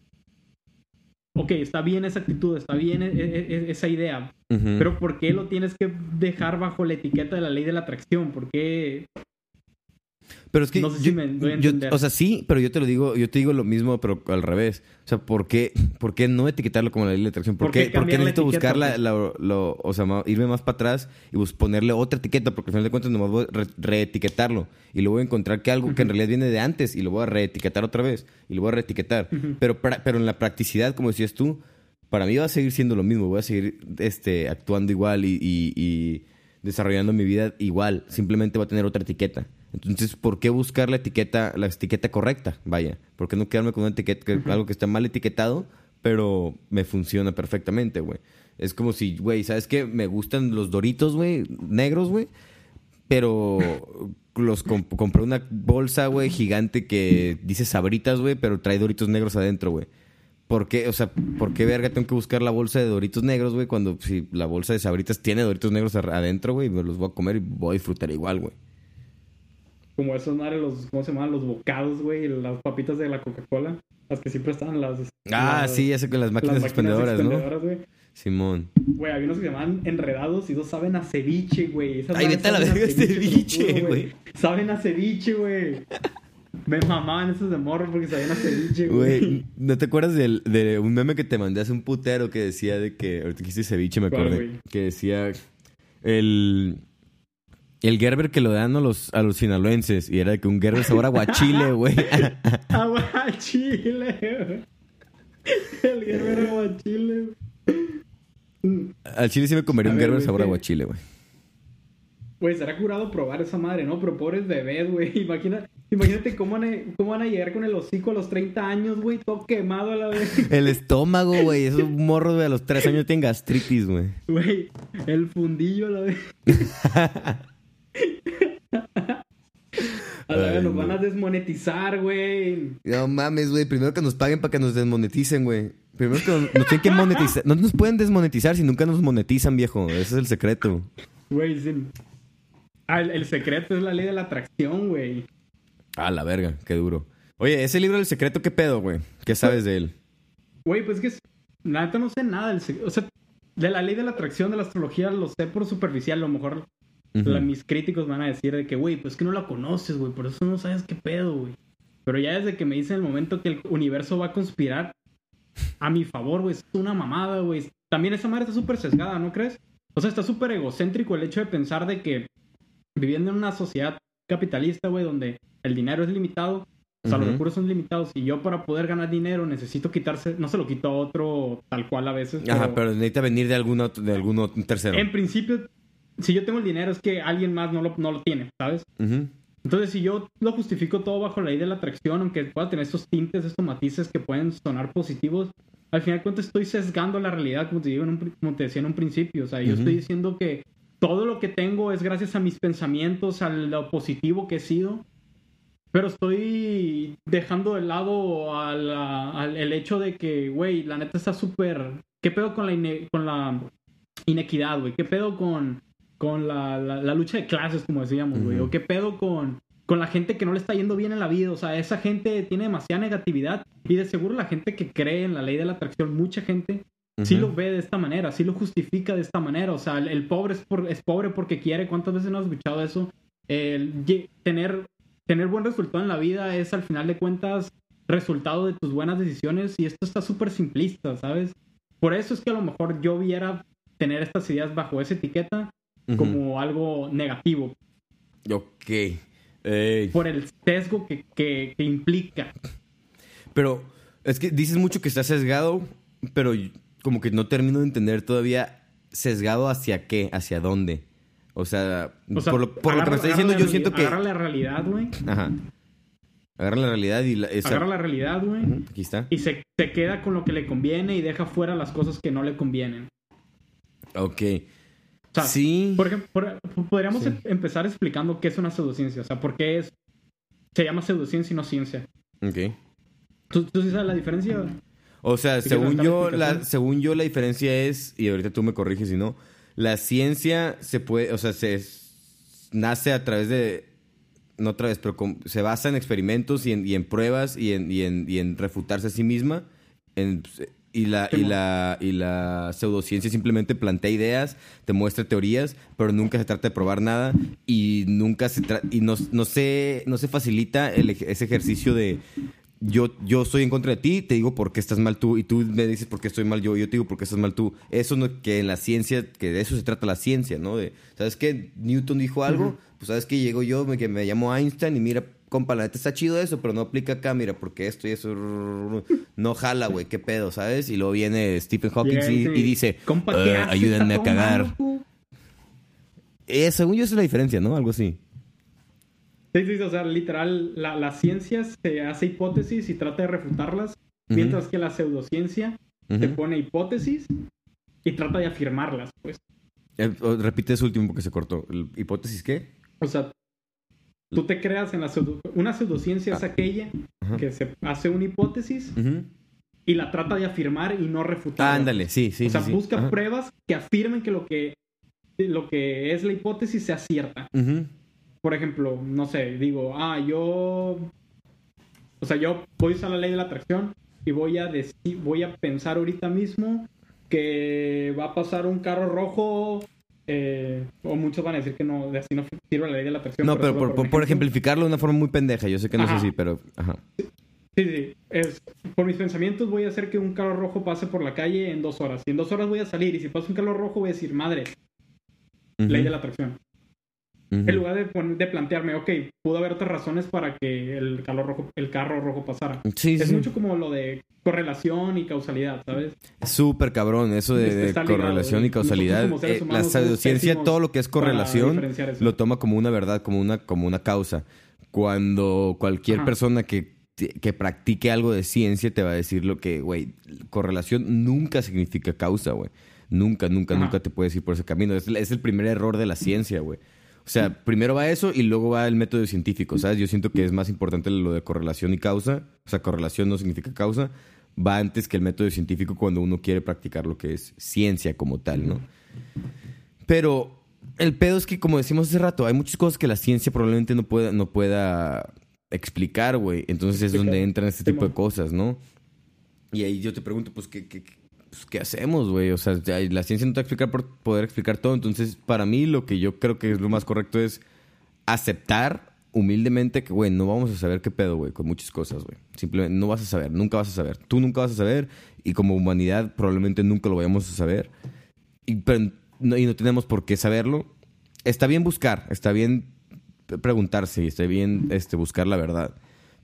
ok, está bien esa actitud, está bien e- e- e- esa idea, pero ¿por qué lo tienes que dejar bajo la etiqueta de la ley de la atracción? ¿Por qué? Pero es que No sé si yo- me doy a yo- entender. o sea, sí, pero yo te lo digo, yo te digo lo mismo, pero al revés. O sea, ¿por qué, por qué no etiquetarlo como la ley de atracción? ¿Por, ¿Por qué, por qué necesito etiqueta, buscar la, la- lo- o sea, irme más para atrás y ponerle otra etiqueta? Porque al final de cuentas nomás voy a re- reetiquetarlo y luego voy a encontrar que algo que en realidad viene de antes y lo voy a reetiquetar otra vez y lo voy a reetiquetar. Pero, pero en la practicidad, como decías tú, para mí va a seguir siendo lo mismo. Voy a seguir este, actuando igual y, y- y desarrollando mi vida igual. Simplemente va a tener otra etiqueta. Entonces, ¿por qué buscar la etiqueta, la etiqueta correcta? Vaya, ¿por qué no quedarme con una etiqueta, que- algo que está mal etiquetado, pero me funciona perfectamente, güey? Es como si, güey, ¿sabes qué? Me gustan los doritos, güey, negros, güey, pero los comp- compré una bolsa, güey, gigante que dice sabritas, güey, pero trae doritos negros adentro, güey. ¿Por qué? O sea, ¿por qué verga tengo que buscar la bolsa de doritos negros, güey? Cuando si la bolsa de sabritas tiene doritos negros adentro, güey, me los voy a comer y voy a disfrutar igual, güey. Como esos madres, los, ¿cómo se llaman? Los bocados, güey, las papitas de la Coca-Cola, las que siempre estaban las... Ah, las- sí, sé con las máquinas las expendedoras, ¿no? Simón. Güey, había unos que se llamaban enredados y dos saben a ceviche, güey. Ay, vete a la verga este ceviche, güey. Saben a ceviche, güey. Me mamaban esos de morro porque sabían a ceviche, güey. ¿no te acuerdas del- de un meme que te mandé hace un putero que decía de que... Ahorita que hiciste ceviche, me ¿Cuál, acordé. güey? Que decía... El... El Gerber que lo dan a los, a los sinaloenses. Y era de que un Gerber sabor aguachile, güey. Aguachile, güey. El guerrero aguachile, güey. Al chile sí me comería A un ver, Gerber sabor aguachile, güey. Güey, será curado probar esa madre, ¿no? Pero pobres bebés, güey. Imagina, imagínate cómo van, a, cómo van a llegar con el hocico a los 30 años, güey. Todo quemado a la vez. El estómago, güey. Esos morros, güey, a los tres años tienen gastritis, güey. Güey, el fundillo a la vez. A la Ay, nos van a desmonetizar, güey. No mames, güey. Primero que nos paguen para que nos desmoneticen, güey. Primero que nos, nos tienen que monetizar. No nos pueden desmonetizar si nunca nos monetizan, viejo. Ese es el secreto. Güey, sí. Ah, el, el secreto es la ley de la atracción, güey. Ah, la verga. Qué duro. Oye, ese libro del secreto, ¿qué pedo, güey? ¿Qué sabes de él? Güey, pues que es- la neta no sé nada del sec- O sea, de la ley de la atracción de la astrología lo sé por superficial. A lo mejor La- mis críticos van a decir de que, güey, pues que no la conoces, güey. Por eso no sabes qué pedo, güey. Pero ya desde que me dicen el momento que el universo va a conspirar a mi favor, güey, es una mamada, güey. También esa madre está súper sesgada, ¿no crees? O sea, está súper egocéntrico el hecho de pensar de que viviendo en una sociedad capitalista, güey, donde el dinero es limitado, o sea, los recursos son limitados, y yo para poder ganar dinero necesito quitarse, no se lo quito a otro tal cual a veces. Ajá, pero necesita venir de algún otro, de algún otro- tercero. En principio, si yo tengo el dinero es que alguien más no lo, no lo tiene, ¿sabes? Ujú. Entonces, si yo lo justifico todo bajo la ley de la atracción, aunque pueda tener estos tintes, estos matices que pueden sonar positivos, al final de cuentas estoy sesgando la realidad, como te, digo en un como te decía en un principio. O sea, yo Ujú. estoy diciendo que todo lo que tengo es gracias a mis pensamientos, a lo positivo que he sido. Pero estoy dejando de lado a la- al- el hecho de que, güey, la neta está súper... ¿Qué pedo con la, ine- con la inequidad, güey? ¿Qué pedo con, con la, la- la lucha de clases, como decíamos, güey? Ujú. ¿O qué pedo con, con la gente que no le está yendo bien en la vida? O sea, esa gente tiene demasiada negatividad y de seguro la gente que cree en la ley de la atracción, mucha gente sí Ujú. lo ve de esta manera, sí lo justifica de esta manera. O sea, el, el pobre es, por- es pobre porque quiere. ¿Cuántas veces no has escuchado eso? El tener, tener buen resultado en la vida es al final de cuentas resultado de tus buenas decisiones y esto está súper simplista, ¿sabes? Por eso es que a lo mejor yo viera tener estas ideas bajo esa etiqueta Como algo negativo, Ok. Ey. por el sesgo que, que- que implica. Pero es que dices mucho que está sesgado, pero como que no termino de entender todavía sesgado hacia qué, hacia dónde. O sea, O sea, por lo, por lo que me está diciendo, yo siento que... Agarra la realidad, güey. Ajá. Agarra la realidad y la, esa- Agarra la realidad, güey. Aquí está. y se, se queda con lo que le conviene y deja fuera las cosas que no le convienen. Ok. O sea, sí. Por ejemplo, por- podríamos Sí. em- empezar explicando qué es una pseudociencia. O sea, por qué es. Se llama pseudociencia y no ciencia. Ok. ¿Tú, tú sí sabes la diferencia? O sea, ¿Sí quieres según yo, la, según yo, la diferencia es, y ahorita tú me corriges si no, la ciencia se puede, o sea, se nace a través de, no otra vez, pero con- se basa en experimentos y en, y en pruebas y en, y, en, y en refutarse a sí misma. En- y, la, y, la, y la pseudociencia simplemente plantea ideas, te muestra teorías, pero nunca se trata de probar nada y nunca se tra- y no, no, se, no se facilita el ese ejercicio de yo, yo estoy en contra de ti, te digo por qué estás mal tú, y tú me dices por qué estoy mal yo, y yo te digo por qué estás mal tú. Eso no, que en la ciencia, que de eso se trata la ciencia, ¿no? De, ¿sabes qué? Newton dijo algo, pues sabes que llego yo, me, que me llamo Einstein, y mira, compa, la neta está chido eso, pero no aplica acá, mira, porque esto y eso no jala, güey, qué pedo, ¿sabes? Y luego viene Stephen Hawking y, y dice, Compa, ¿qué "Eh, haces? ayúdenme a cagar. mal, loco". Eh, según yo esa es la diferencia, ¿no? Algo así. Sí, sí, o sea, literal, la, la ciencia se hace hipótesis y trata de refutarlas, mientras que la pseudociencia te pone hipótesis y trata de afirmarlas, pues. Eh, repite ese último porque se cortó. ¿El- ¿Hipótesis qué? O sea, tú te creas en la pseudo... Una pseudociencia es aquella Ajá. que se hace una hipótesis y la trata de afirmar y no refutar. Ah, ándale, sí, sí. o sea, sí, busca pruebas que afirmen que lo que lo que es la hipótesis sea cierta. Ujú. Por ejemplo, no sé, digo, ah, yo o sea, yo voy a usar la ley de la atracción y voy a decir, voy a pensar ahorita mismo que va a pasar un carro rojo eh, o muchos van a decir que no, de así no sirve la ley de la atracción. No, pero por, por, por ejemplo. ejemplificarlo de una forma muy pendeja. Yo sé que no es Ajá. así, pero... Ajá. Sí, sí. Es, por mis pensamientos voy a hacer que un carro rojo pase por la calle en dos horas. Y en dos horas voy a salir. Y si pasa un carro rojo voy a decir, madre, Ujú. ley de la atracción. En lugar de, de plantearme, ok, pudo haber otras razones para que el, carro rojo, el carro rojo pasara. Sí, Es sí. mucho como lo de correlación y causalidad, ¿sabes? Súper cabrón eso de, ligado, correlación y causalidad. Eh, la somos pseudociencia, todo lo que es correlación, lo toma como una verdad, como una, como una causa. Cuando cualquier Ajá. persona que, que practique algo de ciencia te va a decir lo que, güey, correlación nunca significa causa, güey. Nunca, nunca, Ajá. nunca te puedes ir por ese camino. Es, es el primer error de la ciencia, güey. O sea, primero va eso y luego va el método científico, ¿sabes? Yo siento que es más importante lo de correlación y causa. O sea, correlación no significa causa. Va antes que el método científico cuando uno quiere practicar lo que es ciencia como tal, ¿no? Pero el pedo es que, como decimos hace rato, hay muchas cosas que la ciencia probablemente no pueda, no pueda explicar, güey. Entonces es donde entran este tipo de cosas, ¿no? Y ahí yo te pregunto, pues, ¿qué, qué, qué- pues, ¿qué hacemos, güey? O sea, la ciencia no te va a explicar por poder explicar todo. Entonces, para mí, lo que yo creo que es lo más correcto es aceptar humildemente que, güey, no vamos a saber qué pedo, güey, con muchas cosas, güey. Simplemente no vas a saber, nunca vas a saber. Tú nunca vas a saber y como humanidad probablemente nunca lo vayamos a saber. Y, no, y no tenemos por qué saberlo. Está bien buscar, está bien preguntarse y está bien este, buscar la verdad.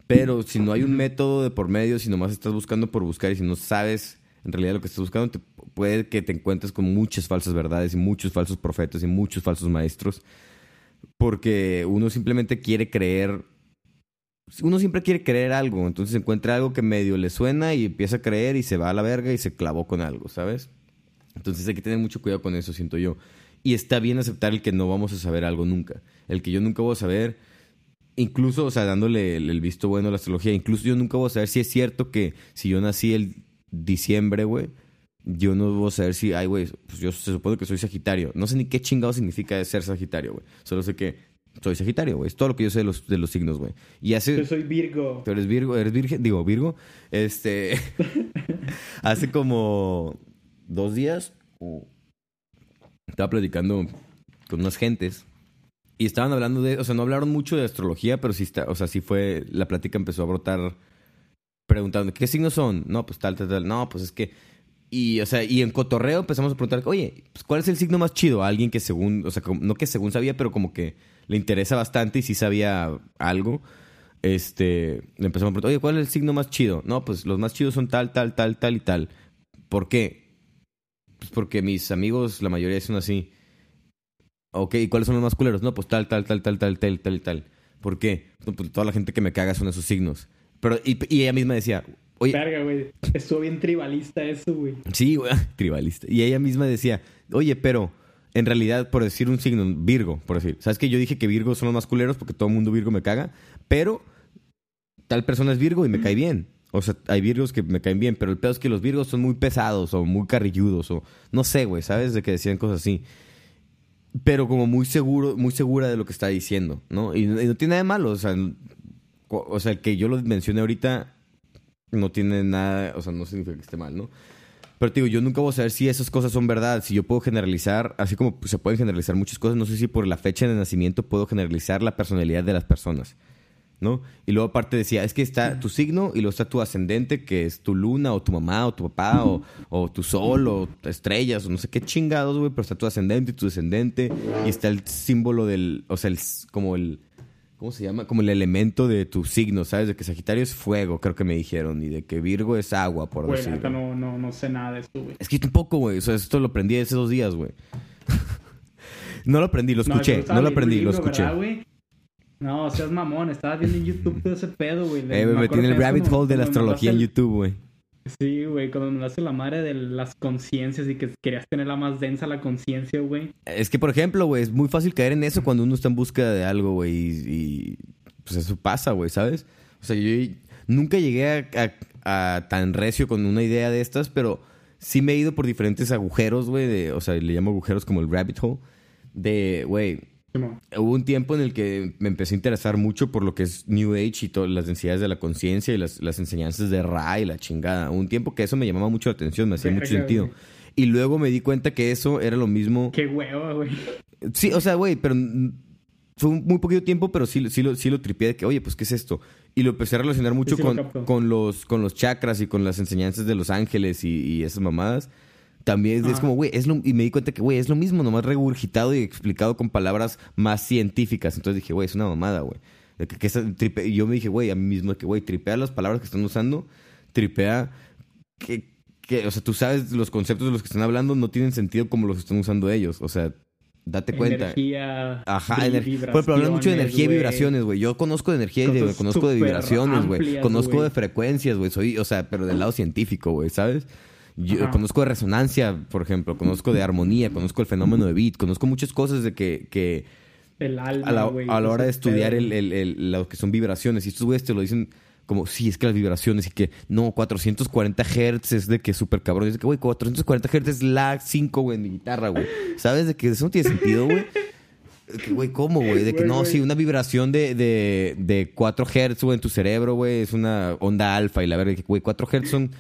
Pero si no hay un método de por medio, si nomás estás buscando por buscar y si no sabes en realidad lo que estás buscando, puede que te encuentres con muchas falsas verdades y muchos falsos profetas y muchos falsos maestros. Porque uno simplemente quiere creer. Uno siempre quiere creer algo, entonces encuentra algo que medio le suena y empieza a creer y se va a la verga y se clavó con algo, ¿sabes? Entonces hay que tener mucho cuidado con eso, siento yo. Y está bien aceptar el que no vamos a saber algo nunca. El que yo nunca voy a saber, incluso, o sea, dándole el, el visto bueno a la astrología, incluso yo nunca voy a saber si es cierto que si yo nací el diciembre, güey, yo no voy a saber si, ay, güey, pues yo se supone que soy Sagitario. No sé ni qué chingado significa ser Sagitario, güey. Solo sé que soy Sagitario, güey. Es todo lo que yo sé de los, de los signos, güey. Y hace... Yo soy Virgo. Tú eres Virgo, eres virgen, digo Virgo. Este. hace como dos días estaba platicando con unas gentes y estaban hablando de. O sea, no hablaron mucho de astrología, pero sí está. O sea, sí fue. La plática empezó a brotar preguntando: ¿qué signos son? No, pues tal, tal, tal. No, pues es que. Y, o sea, y en cotorreo empezamos a preguntar, oye, pues, ¿cuál es el signo más chido? A alguien que según, o sea, no que según sabía, pero como que le interesa bastante y sí sabía algo. Este, le empezamos a preguntar, oye, ¿cuál es el signo más chido? No, pues los más chidos son tal, tal, tal, tal y tal. ¿Por qué? Pues porque mis amigos, la mayoría son así. Ok, ¿y cuáles son los más culeros? No, pues tal, tal, tal, tal, tal, tal, tal y tal. ¿Por qué? Pues toda la gente que me caga son esos signos. Pero, y, y ella misma decía, Oye, Verga, güey. Estuvo bien tribalista eso, güey. Sí, güey, tribalista. Y ella misma decía, oye, pero en realidad, por decir un signo, Virgo, por decir, ¿sabes que yo dije que Virgo son los más culeros porque todo el mundo Virgo me caga? Pero tal persona es Virgo y me cae bien. O sea, hay Virgos que me caen bien, pero el peor es que los Virgos son muy pesados o muy carrilludos o no sé, güey, ¿sabes? De que decían cosas así. Pero como muy seguro, muy segura de lo que está diciendo, ¿no? Y, y no tiene nada de malo, o sea, o sea, que yo lo mencioné ahorita no tiene nada, o sea, no significa que esté mal, ¿no? Pero te digo, yo nunca voy a saber si esas cosas son verdad, si yo puedo generalizar, así como se pueden generalizar muchas cosas, no sé si por la fecha de nacimiento puedo generalizar la personalidad de las personas, ¿no? Y luego aparte decía, es que está tu signo y luego está tu ascendente, que es tu luna o tu mamá o tu papá o, o tu sol o estrellas o no sé qué chingados, güey, pero está tu ascendente y tu descendente y está el símbolo del, o sea, el, como el ¿Cómo se llama? Como el elemento de tu signo, ¿sabes? De que Sagitario es fuego, creo que me dijeron. Y de que Virgo es agua, por Güey, decirlo. no, no, no sé nada de eso, güey. Es que yo tampoco, güey. O sea, esto lo aprendí hace dos días, güey. no lo aprendí, lo escuché. No, estaba lo aprendí, un lo escuché. ¿verdad, güey? No, seas mamón. Estabas viendo en YouTube todo ese pedo, güey. Eh, Me me en el rabbit hole de la astrología en YouTube, güey. Sí, güey, cuando me hace la madre de las conciencias y que querías tenerla más densa la conciencia, güey. Es que, por ejemplo, güey, es muy fácil caer en eso cuando uno está en búsqueda de algo, güey. Y, y, pues eso pasa, güey, ¿sabes? O sea, yo nunca llegué a, a- tan recio con una idea de estas, pero sí me he ido por diferentes agujeros, güey. O sea, le llamo agujeros como el rabbit hole. De, güey. Hubo un tiempo en el que me empecé a interesar mucho por lo que es New Age y todas las densidades de la conciencia y las, las enseñanzas de Ra y la chingada. Hubo un tiempo que eso me llamaba mucho la atención, me hacía mucho sentido. Y luego me di cuenta que eso era lo mismo. Qué hueva, güey. Sí, o sea, güey, pero fue muy poquito tiempo, pero sí, sí, lo, sí lo tripié de que, oye, pues, ¿qué es esto? Y lo empecé a relacionar mucho sí lo con, capto. con, los, con los chakras y con las enseñanzas de los ángeles y, y esas mamadas. También es Ajá. como, güey, es lo, y me di cuenta que, güey, es lo mismo, nomás regurgitado y explicado con palabras más científicas. Entonces dije, güey, es una mamada, güey. Que- que esa tripe- y yo me dije, güey, a mí mismo, que, güey, tripea las palabras que están usando, tripea que, que, o sea, tú sabes los conceptos de los que están hablando no tienen sentido como los están usando ellos. O sea, date cuenta. Energía. Ajá, vi- ener- por ejemplo, hablan mucho de energía y vibraciones, güey. Yo conozco de energía y conozco de vibraciones, güey. Conozco de frecuencias, güey. Soy, o sea, pero del lado científico, güey, ¿sabes? Yo Ajá. conozco de resonancia, por ejemplo, conozco de armonía, conozco el fenómeno de beat, conozco muchas cosas de que, que El alma, a la, güey. a la hora de estudiar el, el- el- lo que son vibraciones. Y estos güeyes te lo dicen como, sí, es que las vibraciones y que, no, 440 Hz es de que súper cabrón. Es que, güey, 440 Hz es la 5, güey, en mi guitarra, güey. ¿Sabes? De que eso no tiene sentido, güey. Güey, ¿cómo, güey? De que no, sí, una vibración de, de, de 4 Hz, güey, en tu cerebro, güey, es una onda alfa. Y la verdad, güey, 4 Hz son,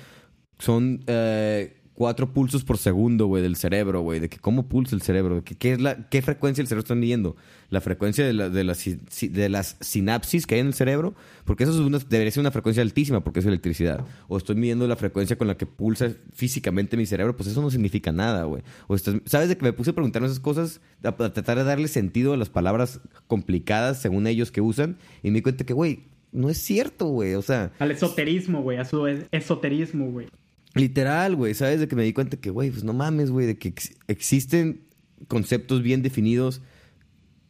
son eh, 4 pulsos por segundo, güey, del cerebro, güey. De que cómo pulsa el cerebro, de que qué, es la, qué frecuencia el cerebro está midiendo. La frecuencia de, la- de, las, sinapsis que hay en el cerebro, porque eso es una- debería ser una frecuencia altísima porque es electricidad. O estoy midiendo la frecuencia con la que pulsa físicamente mi cerebro, pues eso no significa nada, güey. O estás- ¿Sabes de que me puse a preguntarme esas cosas? A, a tratar de darle sentido a las palabras complicadas según ellos que usan. Y me di cuenta que, güey, no es cierto, güey. O sea, Al esoterismo, güey. A su es- esoterismo, güey. Literal, güey, ¿sabes? De que me di cuenta que, güey, pues no mames, güey, de que ex- existen conceptos bien definidos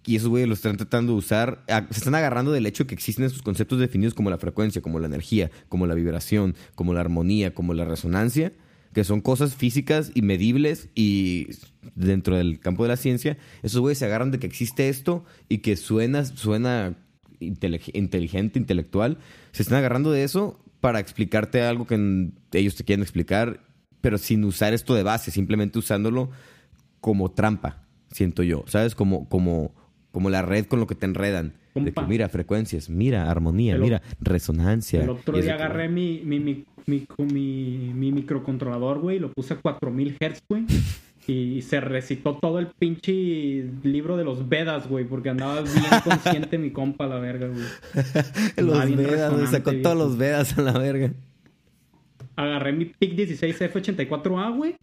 y esos güeyes los están tratando de usar. se están agarrando del hecho que existen esos conceptos definidos como la frecuencia, como la energía, como la vibración, como la armonía, como la resonancia, que son cosas físicas y medibles y dentro del campo de la ciencia, esos güeyes se agarran de que existe esto y que suena, suena intelig- inteligente, intelectual. Se están agarrando de eso para explicarte algo que ellos te quieren explicar, pero sin usar esto de base, simplemente usándolo como trampa, siento yo, ¿sabes? Como, como, como la red con lo que te enredan. De que mira frecuencias, mira armonía, El mira resonancia. El otro día agarré mi, mi, mi, mi, mi, mi microcontrolador, güey, y lo puse a 4000 Hz, güey. Y se recitó todo el pinche libro de los Vedas, güey, porque andaba bien consciente mi compa, la verga, güey. Los Vedas, güey, sacó todos los Vedas a la verga. Agarré mi PIC 16 F84A, güey.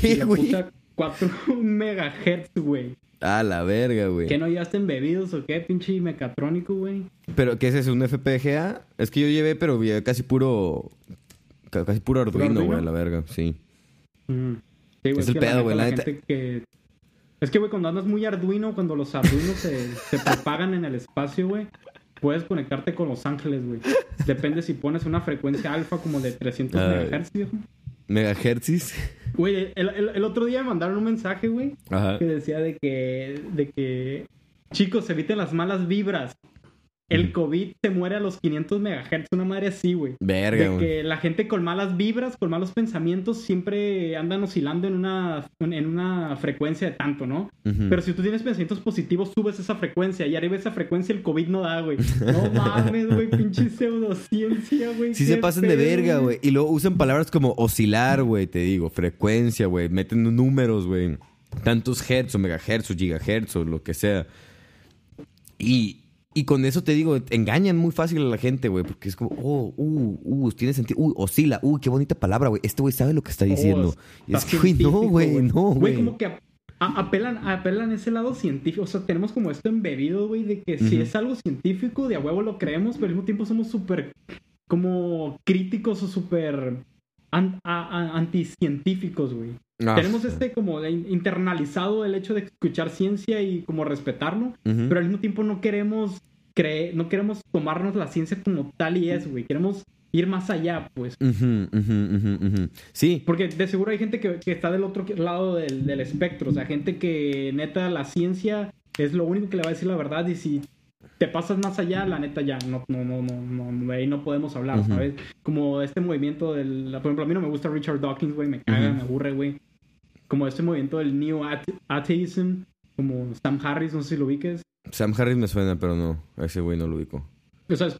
¿Qué, güey? puse a 4 megahertz, güey. A la verga, güey. ¿Qué no llevaste embebidos o qué, pinche mecatrónico, güey? ¿Pero qué es eso? ¿Un FPGA? Es que yo llevé, pero llevé casi puro... ca- Casi puro Arduino, Arduino? güey, a la verga, sí. Mm. Sí, güey, Es el que pedo, güey, la neta, neta. gente que... Es que, güey, cuando andas muy arduino, cuando los arduinos se, se propagan en el espacio, güey, puedes conectarte con Los Ángeles, güey. Depende si pones una frecuencia alfa como de 300 Ay. megahertz, viejo. Güey, el, el- el otro día me mandaron un mensaje, güey, que decía de que, de que, chicos, eviten las malas vibras. El. COVID se muere a los 500 megahertz, una madre así, güey. Verga, De güey. que la gente con malas vibras, con malos pensamientos, siempre andan oscilando en una, en una frecuencia de tanto, ¿no? Pero si tú tienes pensamientos positivos, subes esa frecuencia y arriba esa frecuencia el COVID no da, güey. No mames, güey, pinche pseudociencia, güey. Sí se pasan de verga, güey. Y luego usan palabras como oscilar, güey, te digo, frecuencia, güey. Meten números, güey. Tantos hertz o megahertz o gigahertz o lo que sea. Y, y con eso te digo, engañan muy fácil a la gente, güey. Porque es como, oh, uh, uh, tiene sentido. Uy, oscila. Uy, qué bonita palabra, güey. Este güey sabe lo que está diciendo. Y es que, güey, no, güey, no, güey. como que a- a- apelan, apelan ese lado científico. O sea, tenemos como esto embebido, güey, de que si es algo científico, de a huevo lo creemos, pero al mismo tiempo somos súper como críticos o súper an- anticientíficos, güey. Ah, Tenemos este como internalizado el hecho de escuchar ciencia y como respetarlo, ujú. pero al mismo tiempo no queremos creer, no queremos tomarnos la ciencia como tal y es, güey. Queremos ir más allá, pues. Ujú, ujú, ujú, ujú. Sí, Porque de seguro hay gente que, que está del otro lado del, del espectro. O sea, gente que neta la ciencia es lo único que le va a decir la verdad. Y si te pasas más allá, la neta ya no, no, no, no, no, ahí no podemos hablar. ¿sabes? Como este movimiento del. Por ejemplo, a mí no me gusta Richard Dawkins, güey, me caga, me aburre, güey. Como este movimiento del New Atheism, como Sam Harris, no sé si lo ubiques. Sam Harris me suena, pero no. A ese güey no lo ubico. O sea, es,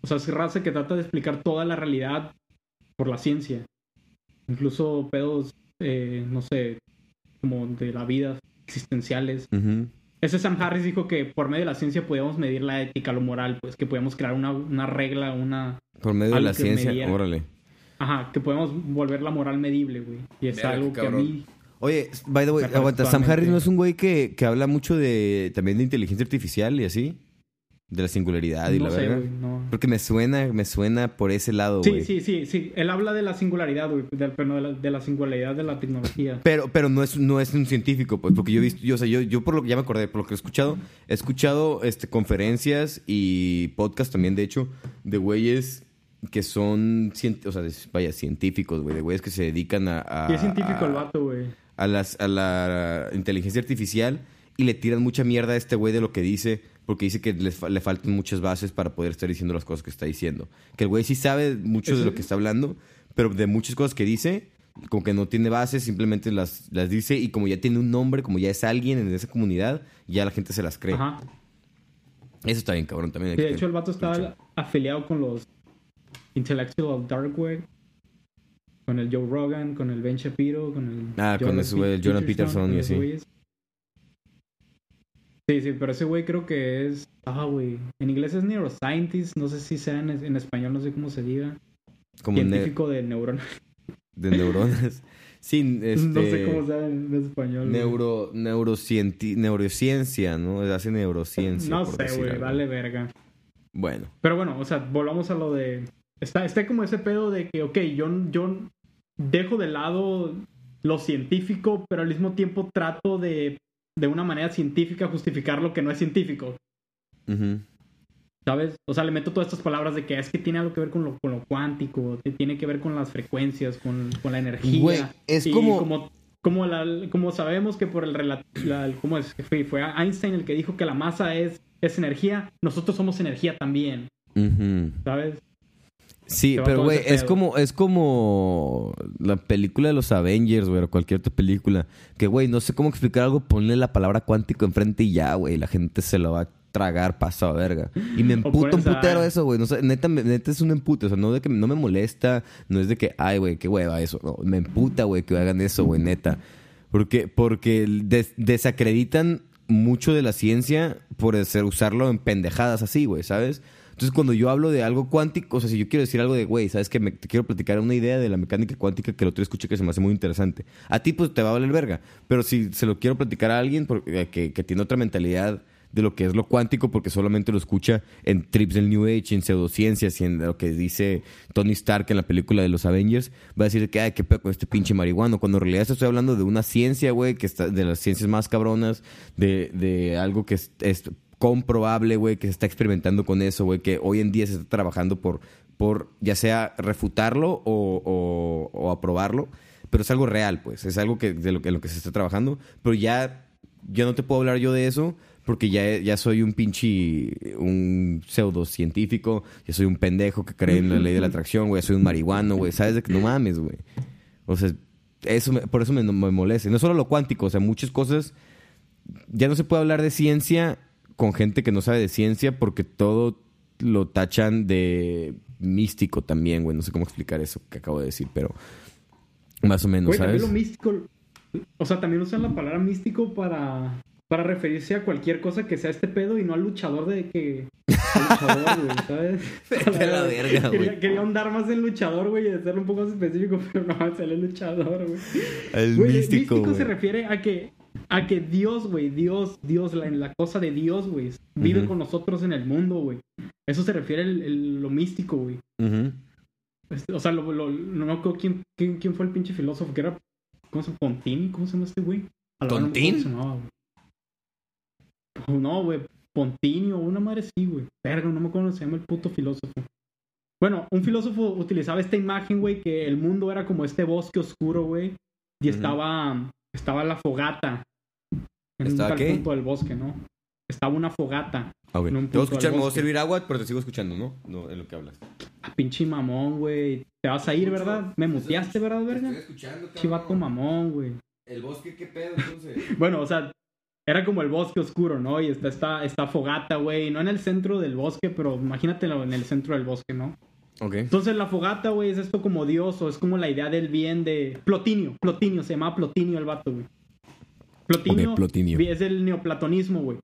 o sea, es raza que trata de explicar toda la realidad por la ciencia. Incluso pedos, eh, no sé, como de la vida, existenciales. Ese Sam Harris dijo que por medio de la ciencia podíamos medir la ética, lo moral, pues que podíamos crear una, una regla, una... Por medio de la ciencia, órale. Ajá, que podemos volver la moral medible, güey. Y es algo que a mí... Oye, by the way, aguanta, Sam Harris no es un güey que, que habla mucho de también de inteligencia artificial y así, de la singularidad y no la sé, verga. güey, no. Porque me suena, me suena por ese lado, Sí, güey. sí, sí, sí. Él habla de la singularidad, güey, de, pero de la, de la singularidad de la tecnología. Pero, pero no es, no es un científico, pues, porque yo he visto, yo, o sea, yo, yo por lo que ya me acordé, por lo que he escuchado, he escuchado este, conferencias y podcast también, de hecho, de güeyes que son, o sea, vaya, científicos, güey, de güeyes que se dedican a... a- es científico el a- vato, güey. a, las, a la inteligencia artificial y le tiran mucha mierda a este güey de lo que dice, porque dice que les le faltan muchas bases para poder estar diciendo las cosas que está diciendo. Que el güey sí sabe mucho de lo que está hablando, pero de muchas cosas que dice, como que no tiene bases, simplemente las, las dice y como ya tiene un nombre, como ya es alguien en esa comunidad, ya la gente se las cree. Ajá. Eso está bien, cabrón, también. Sí, de hecho, el vato mucho. estaba afiliado con los Intellectual Dark Web, con el Joe Rogan, con el Ben Shapiro, con el. Ah, con ese güey, el Jordan Peterson y así. Sí, sí, pero ese güey creo que es. Ah, güey. En inglés es neuroscientist, no sé si sea en, en español, no sé cómo se diga. Como ne- Científico de neuronas. de neuronas. Sí, este... No sé cómo sea en, español. Neuro, neurocienti- neurociencia, ¿no? Hace neurociencia. No sé, güey, vale verga. Bueno. Pero bueno, o sea, volvamos a lo de. Está, está como ese pedo de que, ok, yo, yo dejo de lado lo científico, pero al mismo tiempo trato de, de una manera científica, justificar lo que no es científico. ¿Sabes? O sea, le meto todas estas palabras de que es que tiene algo que ver con lo, con lo cuántico, que tiene que ver con las frecuencias, con, con la energía. Güey, es Y como- como... Como, la- como sabemos que por el la- el- ¿cómo es? Fue, fue Einstein el que dijo que la masa es, es energía, nosotros somos energía también. ¿sabes? Sí, Se pero güey, es como, es como la película de los Avengers, güey, o cualquier otra película. Que, güey, no sé cómo explicar algo, ponle la palabra cuántico enfrente y ya, güey. La gente se lo va a tragar paso a verga. Y me emputa un putero eso, güey. No sé, neta, me- neta es un empute. O sea, no de que no me molesta, no es de que, ay, güey, qué hueva eso. No, me emputa, güey, que hagan eso, güey, neta. Porque, porque des- desacreditan mucho de la ciencia por hacer, usarlo en pendejadas así, güey, ¿sabes? Entonces, cuando yo hablo de algo cuántico, o sea, si yo quiero decir algo de, güey, ¿sabes que Te quiero platicar una idea de la mecánica cuántica que el otro escuché que se me hace muy interesante. A ti, pues, te va a valer verga. Pero si se lo quiero platicar a alguien porque- eh, que, que tiene otra mentalidad de lo que es lo cuántico porque solamente lo escucha en trips del New Age, en pseudociencias y en lo que dice Tony Stark en la película de los Avengers, va a decir que, ay, qué pedo con este pinche marihuano, cuando en realidad estoy hablando de una ciencia, güey, que está de las ciencias más cabronas, de, de algo que es, es comprobable, güey, que se está experimentando con eso, güey, que hoy en día se está trabajando por, por ya sea refutarlo o, o, o aprobarlo, pero es algo real, pues, es algo que de lo en lo que se está trabajando, pero ya, ya no te puedo hablar yo de eso porque ya, ya soy un pinche, un pseudocientífico, ya soy un pendejo que cree en la ley de la atracción, güey, soy un marihuano, güey, sabes de que no mames, güey. O sea, eso me- por eso me, me molesta. No solo lo cuántico, o sea, muchas cosas. Ya no se puede hablar de ciencia con gente que no sabe de ciencia porque todo lo tachan de místico también, güey. No sé cómo explicar eso que acabo de decir, pero más o menos, Güey, también ¿sabes? lo místico. O sea, también usan la palabra místico para, para referirse a cualquier cosa que sea este pedo y no al luchador de que. luchador, güey, ¿sabes? Vete a la verga, güey. Quería, quería ahondar más en luchador, güey, y hacerlo un poco más específico, pero no, el luchador, güey. El Güey, místico, místico güey. se refiere a que, a que Dios, güey, Dios, Dios, la, la cosa de Dios, güey, vive con nosotros en el mundo, güey. Eso se refiere el, el- lo místico, güey. Este, o sea, lo, lo- no me acuerdo quién, quién, quién fue el pinche filósofo que era. ¿Cómo se llama? ¿Pontini? ¿Cómo se llama este güey? Verdad no güey. Oh, No, güey. Pontini o una madre sí, güey. Verga, no me acuerdo cómo se llama el puto filósofo. Bueno, un filósofo utilizaba esta imagen, güey, que el mundo era como este bosque oscuro, güey. Y estaba, estaba la fogata. En ¿Estaba un tal qué? punto del bosque, ¿no? Estaba una fogata. Ah, ok. en un Te voy a punto escuchar, del me voy a bosque. servir agua, pero te sigo escuchando, ¿no? No, en lo que hablas. Ah, pinche mamón, güey. Te vas a ir, ¿verdad? Me muteaste, ¿verdad, verga? escuchando, Chivato mamón, güey. ¿El bosque qué pedo, entonces? Bueno, o sea, era como el bosque oscuro, ¿no? Y está esta, esta fogata, güey. No en el centro del bosque, pero imagínatelo en el centro del bosque, ¿no? Entonces la fogata, güey, es esto como Dios o es como la idea del bien de... Plotinio, Plotinio, se llama Plotinio el vato, güey. Plotinio, es del neoplatonismo, güey.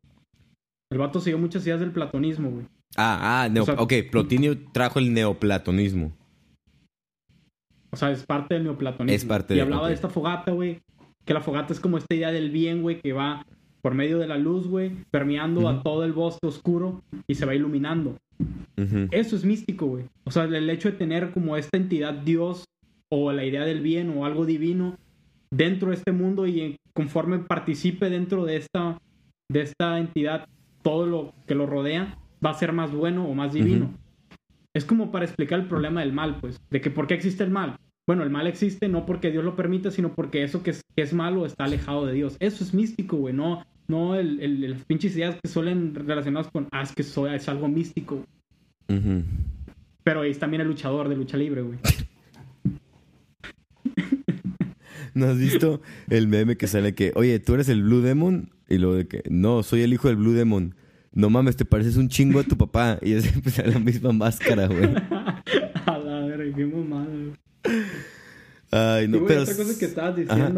El vato siguió muchas ideas del platonismo, güey. Ah, ah, neo- O sea- ok. Plotinio trajo el neoplatonismo. O sea, es parte del neoplatonismo. Es parte y de- hablaba ok. de esta fogata, güey. Que la fogata es como esta idea del bien, güey, que va por medio de la luz, güey, permeando a todo el bosque oscuro y se va iluminando. Eso es místico, güey. O sea, el hecho de tener como esta entidad Dios o la idea del bien o algo divino dentro de este mundo y en- conforme participe dentro de esta, de esta entidad, todo lo que lo rodea va a ser más bueno o más divino. Es como para explicar el problema del mal, pues, de que por qué existe el mal. Bueno, el mal existe no porque Dios lo permite, sino porque eso que es, que es malo está alejado de Dios. Eso es místico, güey. No, no el, el- las pinches ideas que suelen relacionadas con, ah, es que eso es algo místico. Pero es también el luchador de lucha libre, güey. ¿No has visto el meme que sale que, oye, tú eres el Blue Demon? Y luego de que, no, soy el hijo del Blue Demon. No mames, te pareces un chingo a tu papá. Y es pues, la misma máscara, güey. A la verga, qué mamada, güey. Ay, Y, no, güey, pero. otra cosa que estabas Ajá.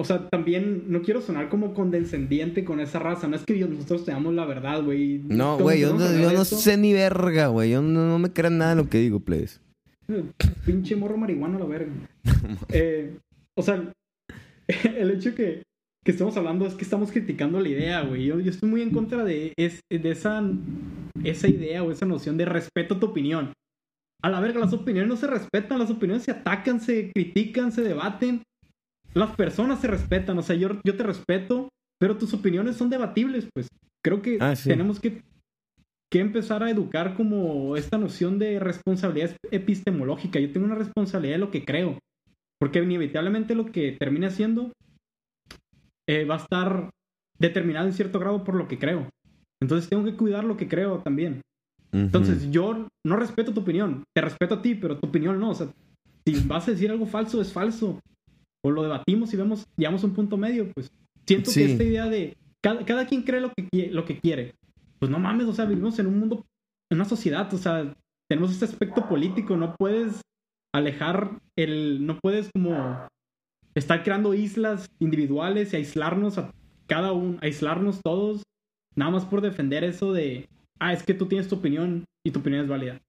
O sea, también no quiero sonar como condescendiente con esa raza. No es que nosotros tengamos la verdad, güey. No, güey, yo, no, yo sé ni verga, güey. Yo no, no me crean nada de lo que digo, please. Pinche morro marihuana a la verga. Eh, o sea, el hecho que, que estamos hablando es que estamos criticando la idea, güey. Yo, yo estoy muy en contra de, es, de esa, esa idea o esa noción de respeto a tu opinión. A la verga, las opiniones no se respetan, las opiniones se atacan, se critican, se debaten. Las personas se respetan, o sea, yo, yo te respeto, pero tus opiniones son debatibles, pues. Creo que Ah, sí. tenemos que, que empezar a educar como esta noción de responsabilidad epistemológica. Yo tengo una responsabilidad de lo que creo, porque inevitablemente lo que termine haciendo eh, va a estar determinado en cierto grado por lo que creo. Entonces tengo que cuidar lo que creo también. Entonces, yo no respeto tu opinión. Te respeto a ti, pero tu opinión no. O sea, si vas a decir algo falso, es falso. O lo debatimos y vemos, llegamos a un punto medio, pues. Siento Sí. que esta idea de cada, cada quien cree lo que, lo que quiere. Pues no mames, o sea, vivimos en un mundo, en una sociedad, o sea, tenemos este aspecto político. No puedes alejar el. No puedes como estar creando islas individuales y aislarnos a cada uno, aislarnos todos, nada más por defender eso de, ah, es que tú tienes tu opinión y tu opinión es válida.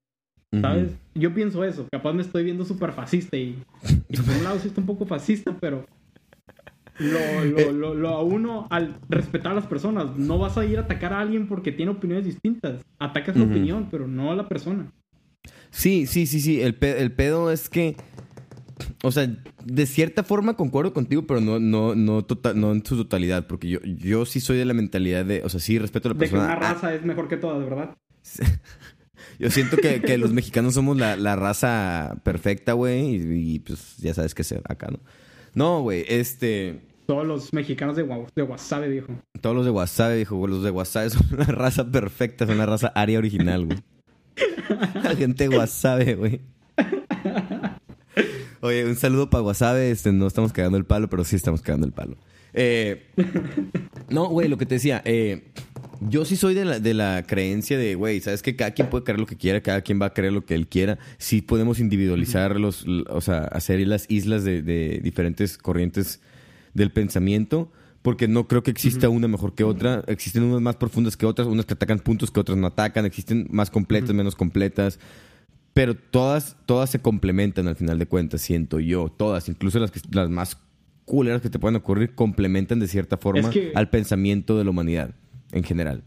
¿Sabes? Yo pienso eso, capaz me estoy viendo súper fascista y, y por un lado sí está un poco fascista, pero lo, lo, lo, lo a uno al respetar a las personas, no vas a ir a atacar a alguien porque tiene opiniones distintas, atacas la Ujú. opinión, pero no a la persona. Sí, sí, sí, sí. El, pe- el pedo es que o sea, de cierta forma concuerdo contigo, pero no, no, no, tota- no en su totalidad, porque yo, yo sí soy de la mentalidad de, o sea, sí respeto a la De que persona. una Ah, raza es mejor que todas, ¿verdad? yo siento que, que los mexicanos somos la, la raza perfecta, güey, y, y, pues ya sabes que se acá, ¿no? No, güey, este, Todos los mexicanos de, de Wasabi, dijo. todos los de dijo, güey, los de WhatsApp son una raza perfecta, son una raza aria original, güey. La gente de WhatsApp, güey. Oye, un saludo para Wasabe. Este, no estamos cagando el palo, pero sí estamos cagando el palo. Eh, no, güey, lo que te decía. eh, yo sí soy de la, de la creencia de, güey, ¿sabes que Cada quien puede creer lo que quiera, cada quien va a creer lo que él quiera. Sí podemos individualizar los, o sea, hacer las islas de, de diferentes corrientes del pensamiento. Porque no creo que exista una mejor que otra. Existen unas más profundas que otras, unas que atacan puntos que otras no atacan. Existen más completas, menos completas. Pero todas, todas se complementan al final de cuentas, siento yo. Todas, incluso las, que, las más culeras que te pueden ocurrir, complementan de cierta forma Es que- al pensamiento de la humanidad en general.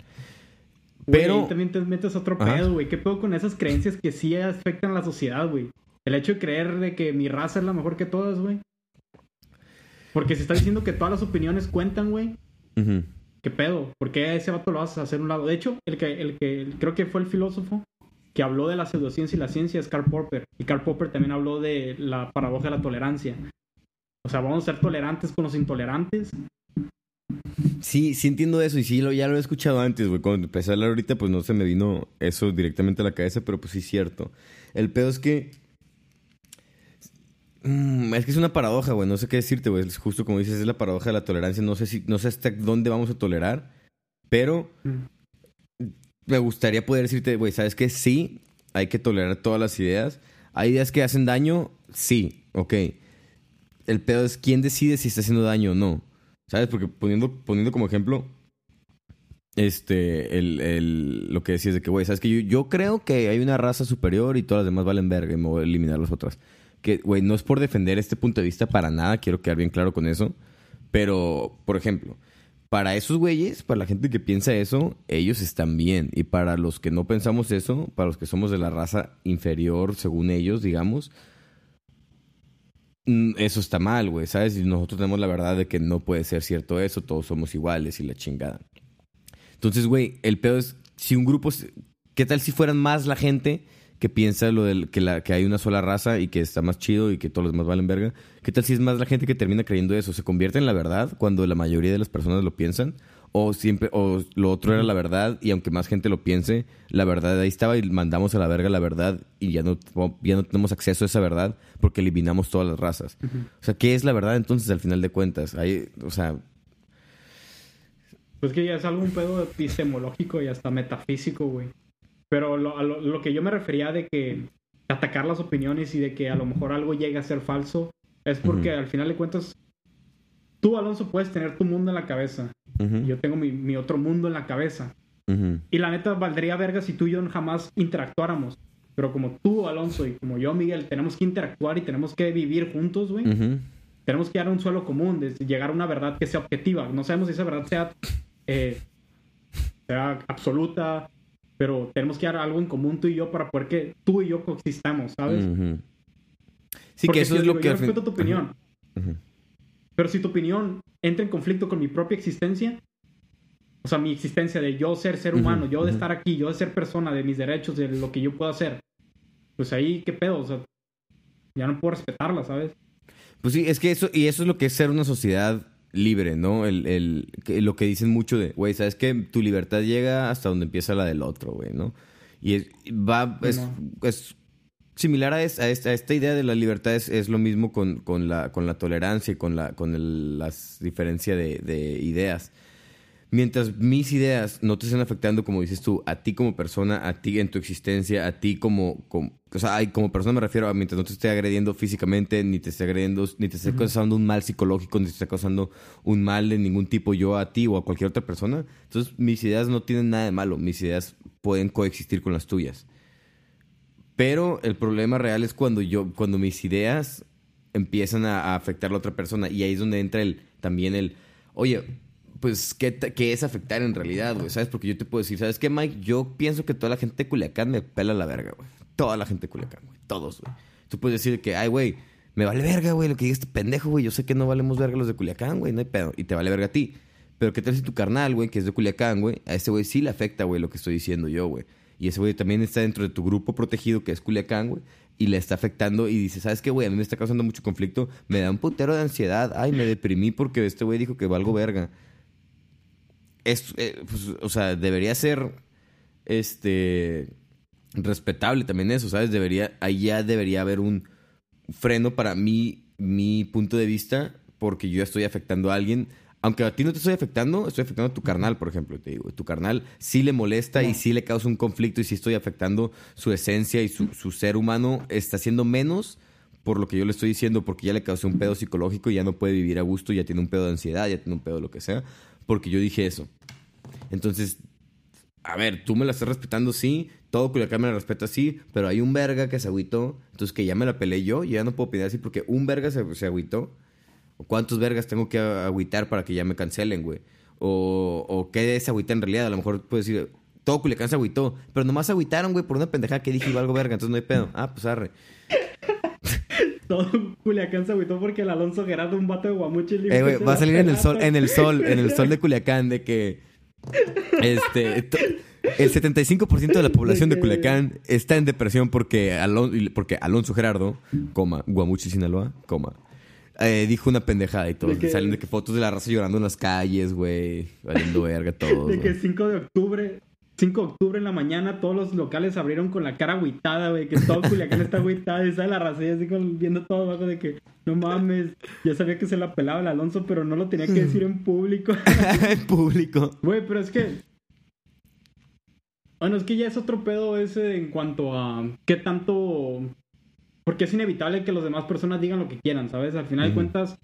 Pero- también te metes otro Ajá. pedo, güey. ¿Qué pedo con esas creencias que sí afectan a la sociedad, güey? El hecho de creer de que mi raza es la mejor que todas, güey. Porque se está diciendo que todas las opiniones cuentan, güey. ¿Qué pedo? ¿Por qué a ese vato lo vas a hacer un lado? De hecho, el que, el que el- creo que fue el filósofo que habló de la pseudociencia y la ciencia es Karl Popper. Y Karl Popper también habló de la paradoja de la tolerancia. O sea, vamos a ser tolerantes con los intolerantes. Sí, sí entiendo eso y sí, lo, ya lo he escuchado antes, güey. Cuando empecé a hablar ahorita, pues no se me vino eso directamente a la cabeza, pero pues sí es cierto. El pedo es que... Mm, es que es una paradoja, güey. No sé qué decirte, güey. Es justo como dices, es la paradoja de la tolerancia. No sé, si, no sé hasta dónde vamos a tolerar, pero me gustaría poder decirte, güey, ¿sabes qué? Sí, hay que tolerar todas las ideas. Hay ideas que hacen daño, sí, ok. El pedo es quién decide si está haciendo daño o no. ¿Sabes? Porque poniendo, poniendo como ejemplo, este, el, el- lo que decías de que, güey, ¿sabes? Que yo, yo creo que hay una raza superior y todas las demás valen verga y me voy a eliminar las otras. Que, güey, no es por defender este punto de vista para nada, quiero quedar bien claro con eso. Pero, por ejemplo, para esos güeyes, para la gente que piensa eso, ellos están bien. Y para los que no pensamos eso, para los que somos de la raza inferior, según ellos, digamos, eso está mal, güey, ¿sabes? Y nosotros tenemos la verdad de que no puede ser cierto eso, todos somos iguales y la chingada. Entonces, güey, el pedo es, si un grupo, ¿qué tal si fueran más la gente que piensa lo del, que, la, que hay una sola raza y que está más chido y que todos los demás valen verga? ¿Qué tal si es más la gente que termina creyendo eso? ¿Se convierte en la verdad cuando la mayoría de las personas lo piensan? O siempre, o lo otro era la verdad y aunque más gente lo piense, la verdad ahí estaba y mandamos a la verga la verdad y ya no, ya no tenemos acceso a esa verdad porque eliminamos todas las razas. O sea, ¿qué es la verdad entonces al final de cuentas? Hay, o sea, Pues que ya es algo un pedo epistemológico y hasta metafísico, güey. Pero lo, a lo, lo que yo me refería de que atacar las opiniones y de que a lo mejor algo llegue a ser falso es porque al final de cuentas tú, Alonso, puedes tener tu mundo en la cabeza. y Yo tengo mi, mi otro mundo en la cabeza. Y la neta valdría verga si tú y yo jamás interactuáramos. Pero como tú, Alonso, y como yo, Miguel, tenemos que interactuar y tenemos que vivir juntos, güey. Tenemos que llegar a un suelo común, de llegar a una verdad que sea objetiva. No sabemos si esa verdad sea, eh, sea absoluta, pero tenemos que a algo en común tú y yo para poder que tú y yo coexistamos, ¿sabes? Sí, Porque que eso si es lo digo, que... Yo respeto tu opinión. Pero si tu opinión entra en conflicto con mi propia existencia, o sea, mi existencia de yo ser ser humano, yo de estar aquí, yo de ser persona, de mis derechos, de lo que yo puedo hacer, pues ahí, ¿qué pedo? O sea, ya no puedo respetarla, ¿sabes? Pues sí, es que eso, y eso es lo que es ser una sociedad libre, ¿no? El, el, que- lo que dicen mucho de, güey, ¿sabes qué? Tu libertad llega hasta donde empieza la del otro, güey, ¿no? Y es, va, es, No. es similar a, es- a esta, a esta idea de la libertad, es, es lo mismo con, con, la, con la tolerancia y con la con el, las diferencia de, de ideas. Mientras mis ideas no te estén afectando, como dices tú, a ti como persona, a ti en tu existencia, a ti como, como o sea, ay, como persona me refiero a mientras no te esté agrediendo físicamente, ni te esté agrediendo, ni te esté causando un mal psicológico, ni te esté causando un mal de ningún tipo yo a ti o a cualquier otra persona. Entonces, mis ideas no tienen nada de malo, mis ideas pueden coexistir con las tuyas. Pero el problema real es cuando yo, cuando mis ideas empiezan a, afectar a la otra persona. Y ahí es donde entra el, también el, oye, pues, ¿qué, qué es afectar en realidad, güey? ¿Sabes? Porque yo te puedo decir, ¿sabes qué, Mike? Yo pienso que toda la gente de Culiacán me pela la verga, güey. Toda la gente de Culiacán, güey. Todos, güey. Tú puedes decir que, ay, güey, me vale verga, güey, lo que diga este pendejo, güey. Yo sé que no valemos verga los de Culiacán, güey, no hay pedo. Y te vale verga a ti. Pero ¿qué tal si tu carnal, güey, que es de Culiacán, güey? A ese güey sí le afecta, güey, lo que estoy diciendo yo, güey. Y ese güey también está dentro de tu grupo protegido, que es Culiacán, güey. Y le está afectando y dice, ¿sabes qué, güey? A mí me está causando mucho conflicto. Me da un putero de ansiedad. Ay, me deprimí porque este güey dijo que valgo verga. Es, eh, pues, o sea, debería ser, este, respetable también eso, ¿sabes? Debería, ahí ya debería haber un freno para mí, mi punto de vista, porque yo estoy afectando a alguien. Aunque a ti no te estoy afectando, estoy afectando a tu carnal, por ejemplo. Te digo, tu carnal sí le molesta y sí le causa un conflicto y sí estoy afectando su esencia y su, su ser humano está siendo menos por lo que yo le estoy diciendo, porque ya le causé un pedo psicológico y ya no puede vivir a gusto, ya tiene un pedo de ansiedad, ya tiene un pedo de lo que sea, porque yo dije eso. Entonces, a ver, tú me la estás respetando, sí, todo Culiacán me la respeta, sí, pero hay un verga que se agüitó, entonces que ya me la peleé yo, y ya no puedo pedir así porque un verga se, se agüitó. ¿O cuántos vergas tengo que agüitar para que ya me cancelen, güey? O, o qué es agüita en realidad, a lo mejor puedes decir, todo Culiacán se agüitó, pero nomás agüitaron, güey, por una pendejada que dije iba algo verga, entonces no hay pedo. Ah, pues arre. Todo Culiacán se agüitó porque el Alonso Gerardo, un vato de Guamuchi, le Eh, güey, va a salir en el sol, en el sol, en el sol de Culiacán de que este el 75% de la población de Culiacán está en depresión porque, Alon- porque Alonso Gerardo, coma, Guamuchi Sinaloa, coma, eh, dijo una pendejada y De que- salen de que fotos de la raza llorando en las calles, güey, valiendo verga todos. De que güey. 5 de octubre, 5 de octubre en la mañana, todos los locales abrieron con la cara agüitada, güey. Que todo Culiacán está agüitada y sale la raza y así con- viendo todo abajo de que, no mames, ya sabía que se la pelaba el Alonso, pero no lo tenía que decir en público. en público. Güey, pero es que. Bueno, es que ya es otro pedo ese en cuanto a qué tanto. Porque es inevitable que las demás personas digan lo que quieran, ¿sabes? Al final de cuentas,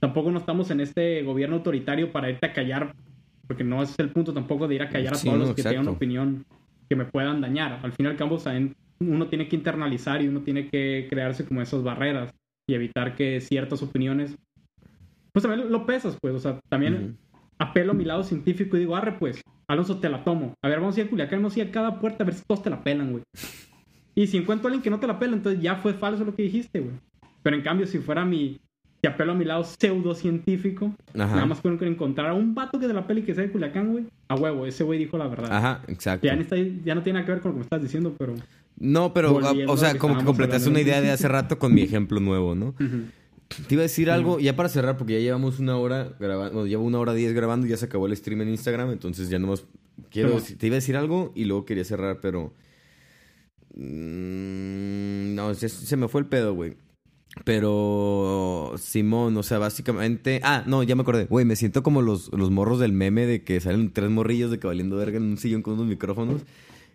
tampoco no estamos en este gobierno autoritario para irte a callar, porque no es el punto tampoco de ir a callar a Sí, todos no, los que tengan una exacto. opinión que me puedan dañar. Al fin y al cabo, también uno tiene que internalizar y uno tiene que crearse como esas barreras y evitar que ciertas opiniones. Pues también lo pesas, pues, o sea, también apelo a mi lado científico y digo, arre pues, Alonso, te la tomo. A ver, vamos a ir a Culiacán, vamos a ir a cada puerta a ver si todos te la pelan, güey. Y si encuentro a alguien que no te la pela, entonces ya fue falso lo que dijiste, güey. Pero en cambio, si fuera mi... Si apelo a mi lado pseudocientífico, Ajá. nada más con encontrar a un vato que te la pele y que sea de Culiacán, güey. A huevo, ese güey dijo la verdad. Ajá, exacto. Ya, no está- ya no tiene nada que ver con lo que me estás diciendo, pero... No, pero, Volviendo o sea, que como que completaste una idea de hace rato con mi ejemplo nuevo, ¿no? Te iba a decir algo, ya para cerrar, porque ya llevamos una hora grabando, llevo una hora diez grabando y ya se acabó el stream en Instagram, entonces ya nomás quiero te iba a decir algo y luego quería cerrar, pero mm, no, se, se me fue el pedo, güey. Pero Simón, o sea, básicamente, ah, no, ya me acordé, güey, me siento como los, los morros del meme de que salen tres morrillos de que valiendo verga en un sillón con unos micrófonos.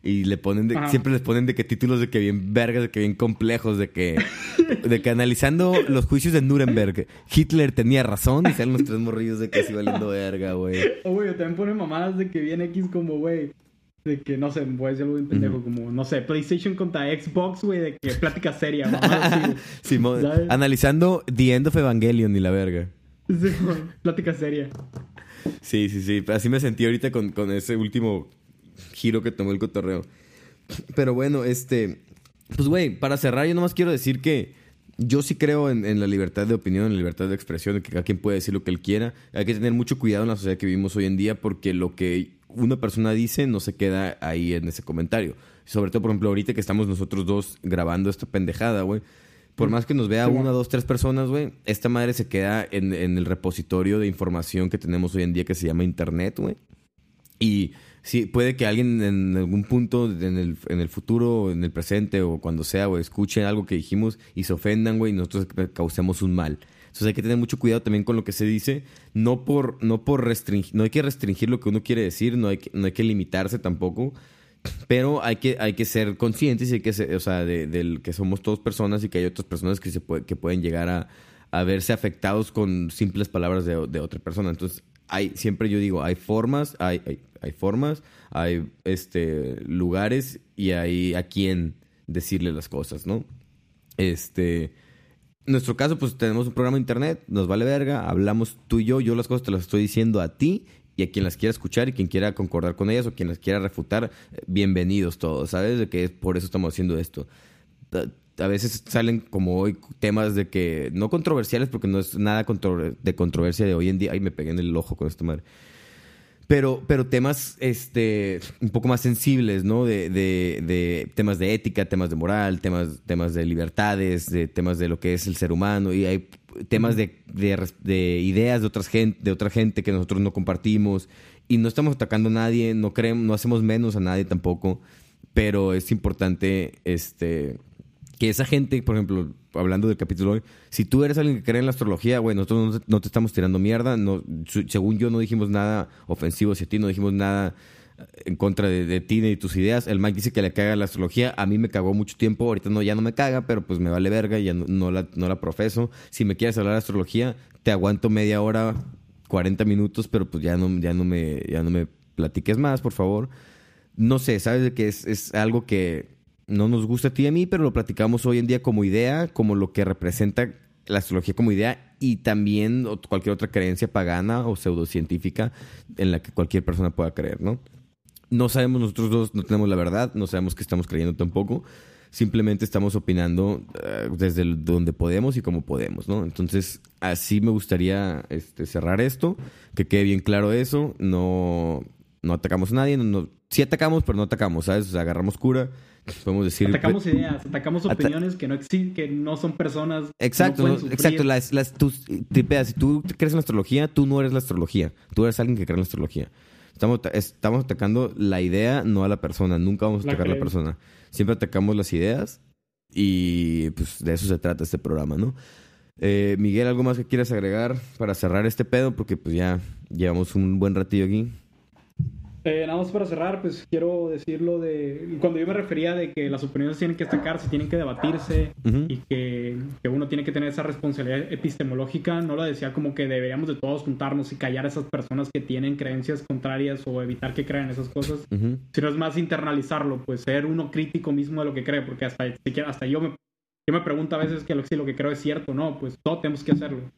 Y le ponen de, siempre les ponen de que títulos de que bien vergas, de que bien complejos, de que, de que analizando los juicios de Nuremberg, Hitler tenía razón y salen los tres morrillos de que sí valiendo verga, güey. O, güey, también pone mamadas de que viene X como, güey, de que, no sé, voy a decir algo bien pendejo, como, no sé, PlayStation contra Xbox, güey, de que plática seria, güey. Simón, ¿Sabes? analizando The End of Evangelion y la verga. Sí, plática seria. Sí, sí, sí. Así me sentí ahorita con, con ese último giro que tomó el cotorreo. Pero bueno, este. Pues, güey, para cerrar, yo nomás quiero decir que yo sí creo en, en la libertad de opinión, en la libertad de expresión, de que cada quien puede decir lo que él quiera. Hay que tener mucho cuidado en la sociedad que vivimos hoy en día porque lo que una persona dice no se queda ahí en ese comentario. Sobre todo, por ejemplo, ahorita que estamos nosotros dos grabando esta pendejada, güey. Por más que nos vea Sí, una, dos, tres personas, güey, esta madre se queda en, en el repositorio de información que tenemos hoy en día que se llama Internet, güey. Y sí, puede que alguien en algún punto, en el, en el futuro, en el presente o cuando sea, güey, escuche algo que dijimos y se ofendan, güey, y nosotros causemos un mal. Entonces hay que tener mucho cuidado también con lo que se dice, no por, no por restringir, no hay que restringir lo que uno quiere decir, no hay que, no hay que limitarse tampoco, pero hay que, hay que ser conscientes y hay que ser, o sea, de, del que somos todos personas y que hay otras personas que, se puede- que pueden llegar a, a verse afectados con simples palabras de, de otra persona. Entonces, hay, siempre yo digo, hay formas, hay, hay, hay formas, hay este, lugares y hay a quién decirle las cosas, ¿no? Este, nuestro caso, pues tenemos un programa de internet, nos vale verga, hablamos tú y yo, yo las cosas te las estoy diciendo a ti y a quien las quiera escuchar y quien quiera concordar con ellas o quien las quiera refutar, eh, bienvenidos todos, ¿sabes? De que por eso estamos haciendo esto. A veces salen como hoy temas de que, no controversiales porque no es nada de controversia de hoy en día. Ay, me pegué en el ojo con esta madre. Pero, pero temas este, un poco más sensibles, ¿no? De, de, de, temas de ética, temas de moral, temas, temas de libertades, de temas de lo que es el ser humano. Y hay temas de, de, ideas de, otras gente, de otra gente que nosotros no compartimos. Y no estamos atacando a nadie, no, creemos, no hacemos menos a nadie tampoco. Pero es importante este, que esa gente, por ejemplo, hablando del capítulo hoy, si tú eres alguien que cree en la astrología, güey, nosotros no te, estamos tirando mierda. No, según yo, no dijimos nada ofensivo hacia ti, no dijimos nada en contra de, ti ni de tus ideas. El Mike dice que le caga la astrología. A mí me cagó mucho tiempo. Ahorita no, ya no me caga, pero pues me vale verga. Ya no, la, no la profeso. Si me quieres hablar de astrología, te aguanto media hora, 40 minutos, pero pues ya no, ya no, me, ya no me platiques más, por favor. No sé, sabes que es, es algo que no nos gusta a ti y a mí, pero lo platicamos hoy en día como idea, como lo que representa la astrología como idea y también cualquier otra creencia pagana o pseudocientífica en la que cualquier persona pueda creer, ¿no? No sabemos, nosotros dos no tenemos la verdad, no sabemos qué estamos creyendo tampoco, simplemente estamos opinando eh, desde donde podemos y como podemos, ¿no? Entonces, así me gustaría este, cerrar esto, que quede bien claro eso, no, no atacamos a nadie, no, sí atacamos, pero no atacamos, ¿sabes? O sea, agarramos cura podemos decir. Atacamos ideas, atacamos opiniones que no existen, que no son personas. Exacto, exacto. Las, las, si tú crees en la astrología, tú no eres la astrología. Tú eres alguien que cree en la astrología. Estamos, estamos atacando la idea, no a la persona. Nunca vamos a atacar a la persona. Siempre atacamos las ideas y pues de eso se trata este programa, ¿no? Eh, Miguel, ¿algo más que quieras agregar para cerrar este pedo? Porque pues ya llevamos un buen ratillo aquí. Eh, nada más para cerrar, pues quiero decirlo de cuando yo me refería de que las opiniones tienen que destacarse, tienen que debatirse y que, que, uno tiene que tener esa responsabilidad epistemológica, no lo decía como que deberíamos de todos juntarnos y callar a esas personas que tienen creencias contrarias o evitar que crean esas cosas, sino es más internalizarlo, pues ser uno crítico mismo de lo que cree, porque hasta, hasta yo, me, yo me pregunto a veces que si lo que creo es cierto no, pues todos tenemos que hacerlo.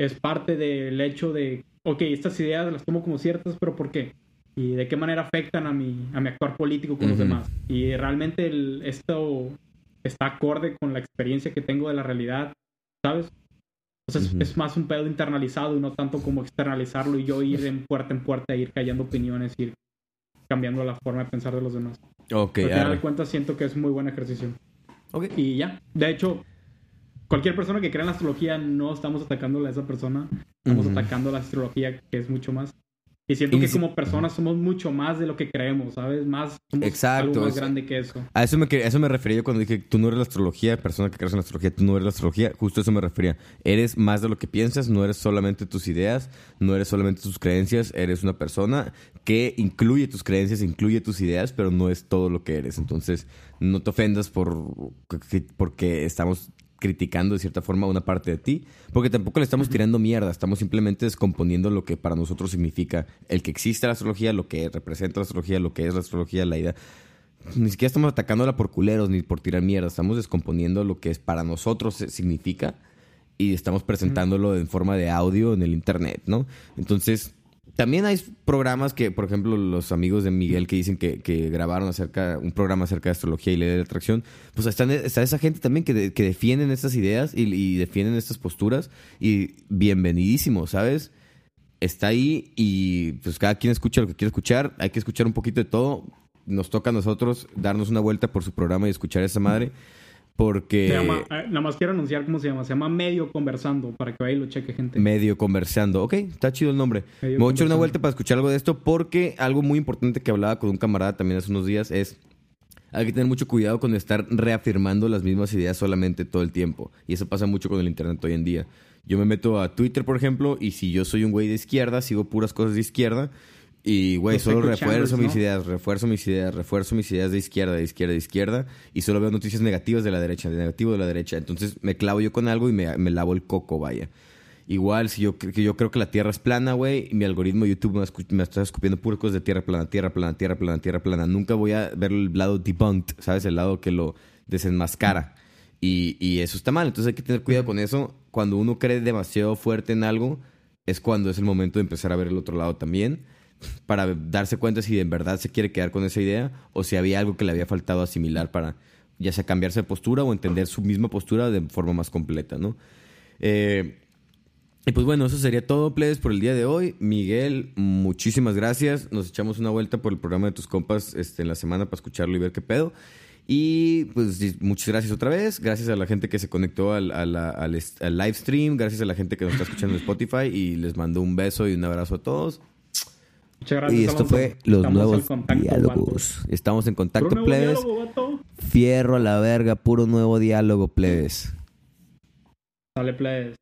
Es parte del hecho de, ok, estas ideas las tomo como ciertas, pero ¿por qué? Y de qué manera afectan a mi, a mi actuar político con los demás. Y realmente el, esto está acorde con la experiencia que tengo de la realidad, ¿sabes? Entonces es más un pedo internalizado y no tanto como externalizarlo y yo ir en puerta en puerta, ir callando opiniones, ir cambiando la forma de pensar de los demás. Ok. Al final de cuentas siento que es muy buen ejercicio. Ok. Y ya, de hecho, cualquier persona que crea en la astrología no estamos atacándola a esa persona, estamos atacando a la astrología que es mucho más. Y siento que como personas somos mucho más de lo que creemos, ¿sabes? Más, somos Exacto, algo más grande que eso. A eso me, a eso me refería cuando dije, tú no eres la astrología, persona que crees en la astrología, tú no eres la astrología. Justo a eso me refería. Eres más de lo que piensas, no eres solamente tus ideas, no eres solamente tus creencias, eres una persona que incluye tus creencias, incluye tus ideas, pero no es todo lo que eres. Entonces, no te ofendas por porque estamos criticando de cierta forma una parte de ti, porque tampoco le estamos tirando mierda, estamos simplemente descomponiendo lo que para nosotros significa el que existe la astrología, lo que representa la astrología, lo que es la astrología, la idea. Ni siquiera estamos atacándola por culeros ni por tirar mierda, estamos descomponiendo lo que es para nosotros significa y estamos presentándolo en forma de audio en el internet, ¿no? Entonces, también hay programas que, por ejemplo, los amigos de Miguel que dicen que, grabaron acerca un programa acerca de astrología y ley de atracción, pues está, esa gente también que, que defienden estas ideas y, defienden estas posturas y bienvenidísimo, ¿sabes? Está ahí y pues cada quien escucha lo que quiere escuchar, hay que escuchar un poquito de todo, nos toca a nosotros darnos una vuelta por su programa y escuchar a esa madre. Porque. Se llama, eh, nada más quiero anunciar cómo se llama. Se llama Medio Conversando, para que vaya y lo cheque, gente. Medio Conversando. Ok, está chido el nombre. Me voy a echar una vuelta para escuchar algo de esto, porque algo muy importante que hablaba con un camarada también hace unos días es. Hay que tener mucho cuidado con estar reafirmando las mismas ideas solamente todo el tiempo. Y eso pasa mucho con el Internet hoy en día. Yo me meto a Twitter, por ejemplo, y si yo soy un güey de izquierda, sigo puras cosas de izquierda y, güey, solo refuerzo mis ideas, refuerzo mis ideas, refuerzo mis ideas de izquierda, de izquierda, de izquierda. Y solo veo noticias negativas de la derecha, de negativo de la derecha. Entonces me clavo yo con algo y me, me lavo el coco, vaya. Igual, si yo, yo creo que la Tierra es plana, güey, y mi algoritmo YouTube me, está escupiendo puras cosas de Tierra plana, Tierra plana, Tierra plana, Tierra plana. Nunca voy a ver el lado debunked, ¿sabes? El lado que lo desenmascara. Y, y eso está mal. Entonces hay que tener cuidado con eso. Cuando uno cree demasiado fuerte en algo, es cuando es el momento de empezar a ver el otro lado también para darse cuenta si en verdad se quiere quedar con esa idea o si había algo que le había faltado asimilar para, ya sea cambiarse de postura o entender su misma postura de forma más completa, ¿no? Eh, y pues bueno, eso sería todo, plebes, por el día de hoy. Miguel, muchísimas gracias. Nos echamos una vuelta por el programa de tus compas este, en la semana para escucharlo y ver qué pedo. Y pues muchas gracias otra vez. Gracias a la gente que se conectó al, al, live stream. Gracias a la gente que nos está escuchando en Spotify. Y les mando un beso y un abrazo a todos. Muchas gracias. Y esto fue Los Nuevos contacto, Diálogos. Estamos en contacto, plebes. diálogo. Fierro a la verga, puro nuevo diálogo, plebes. Sale, plebes.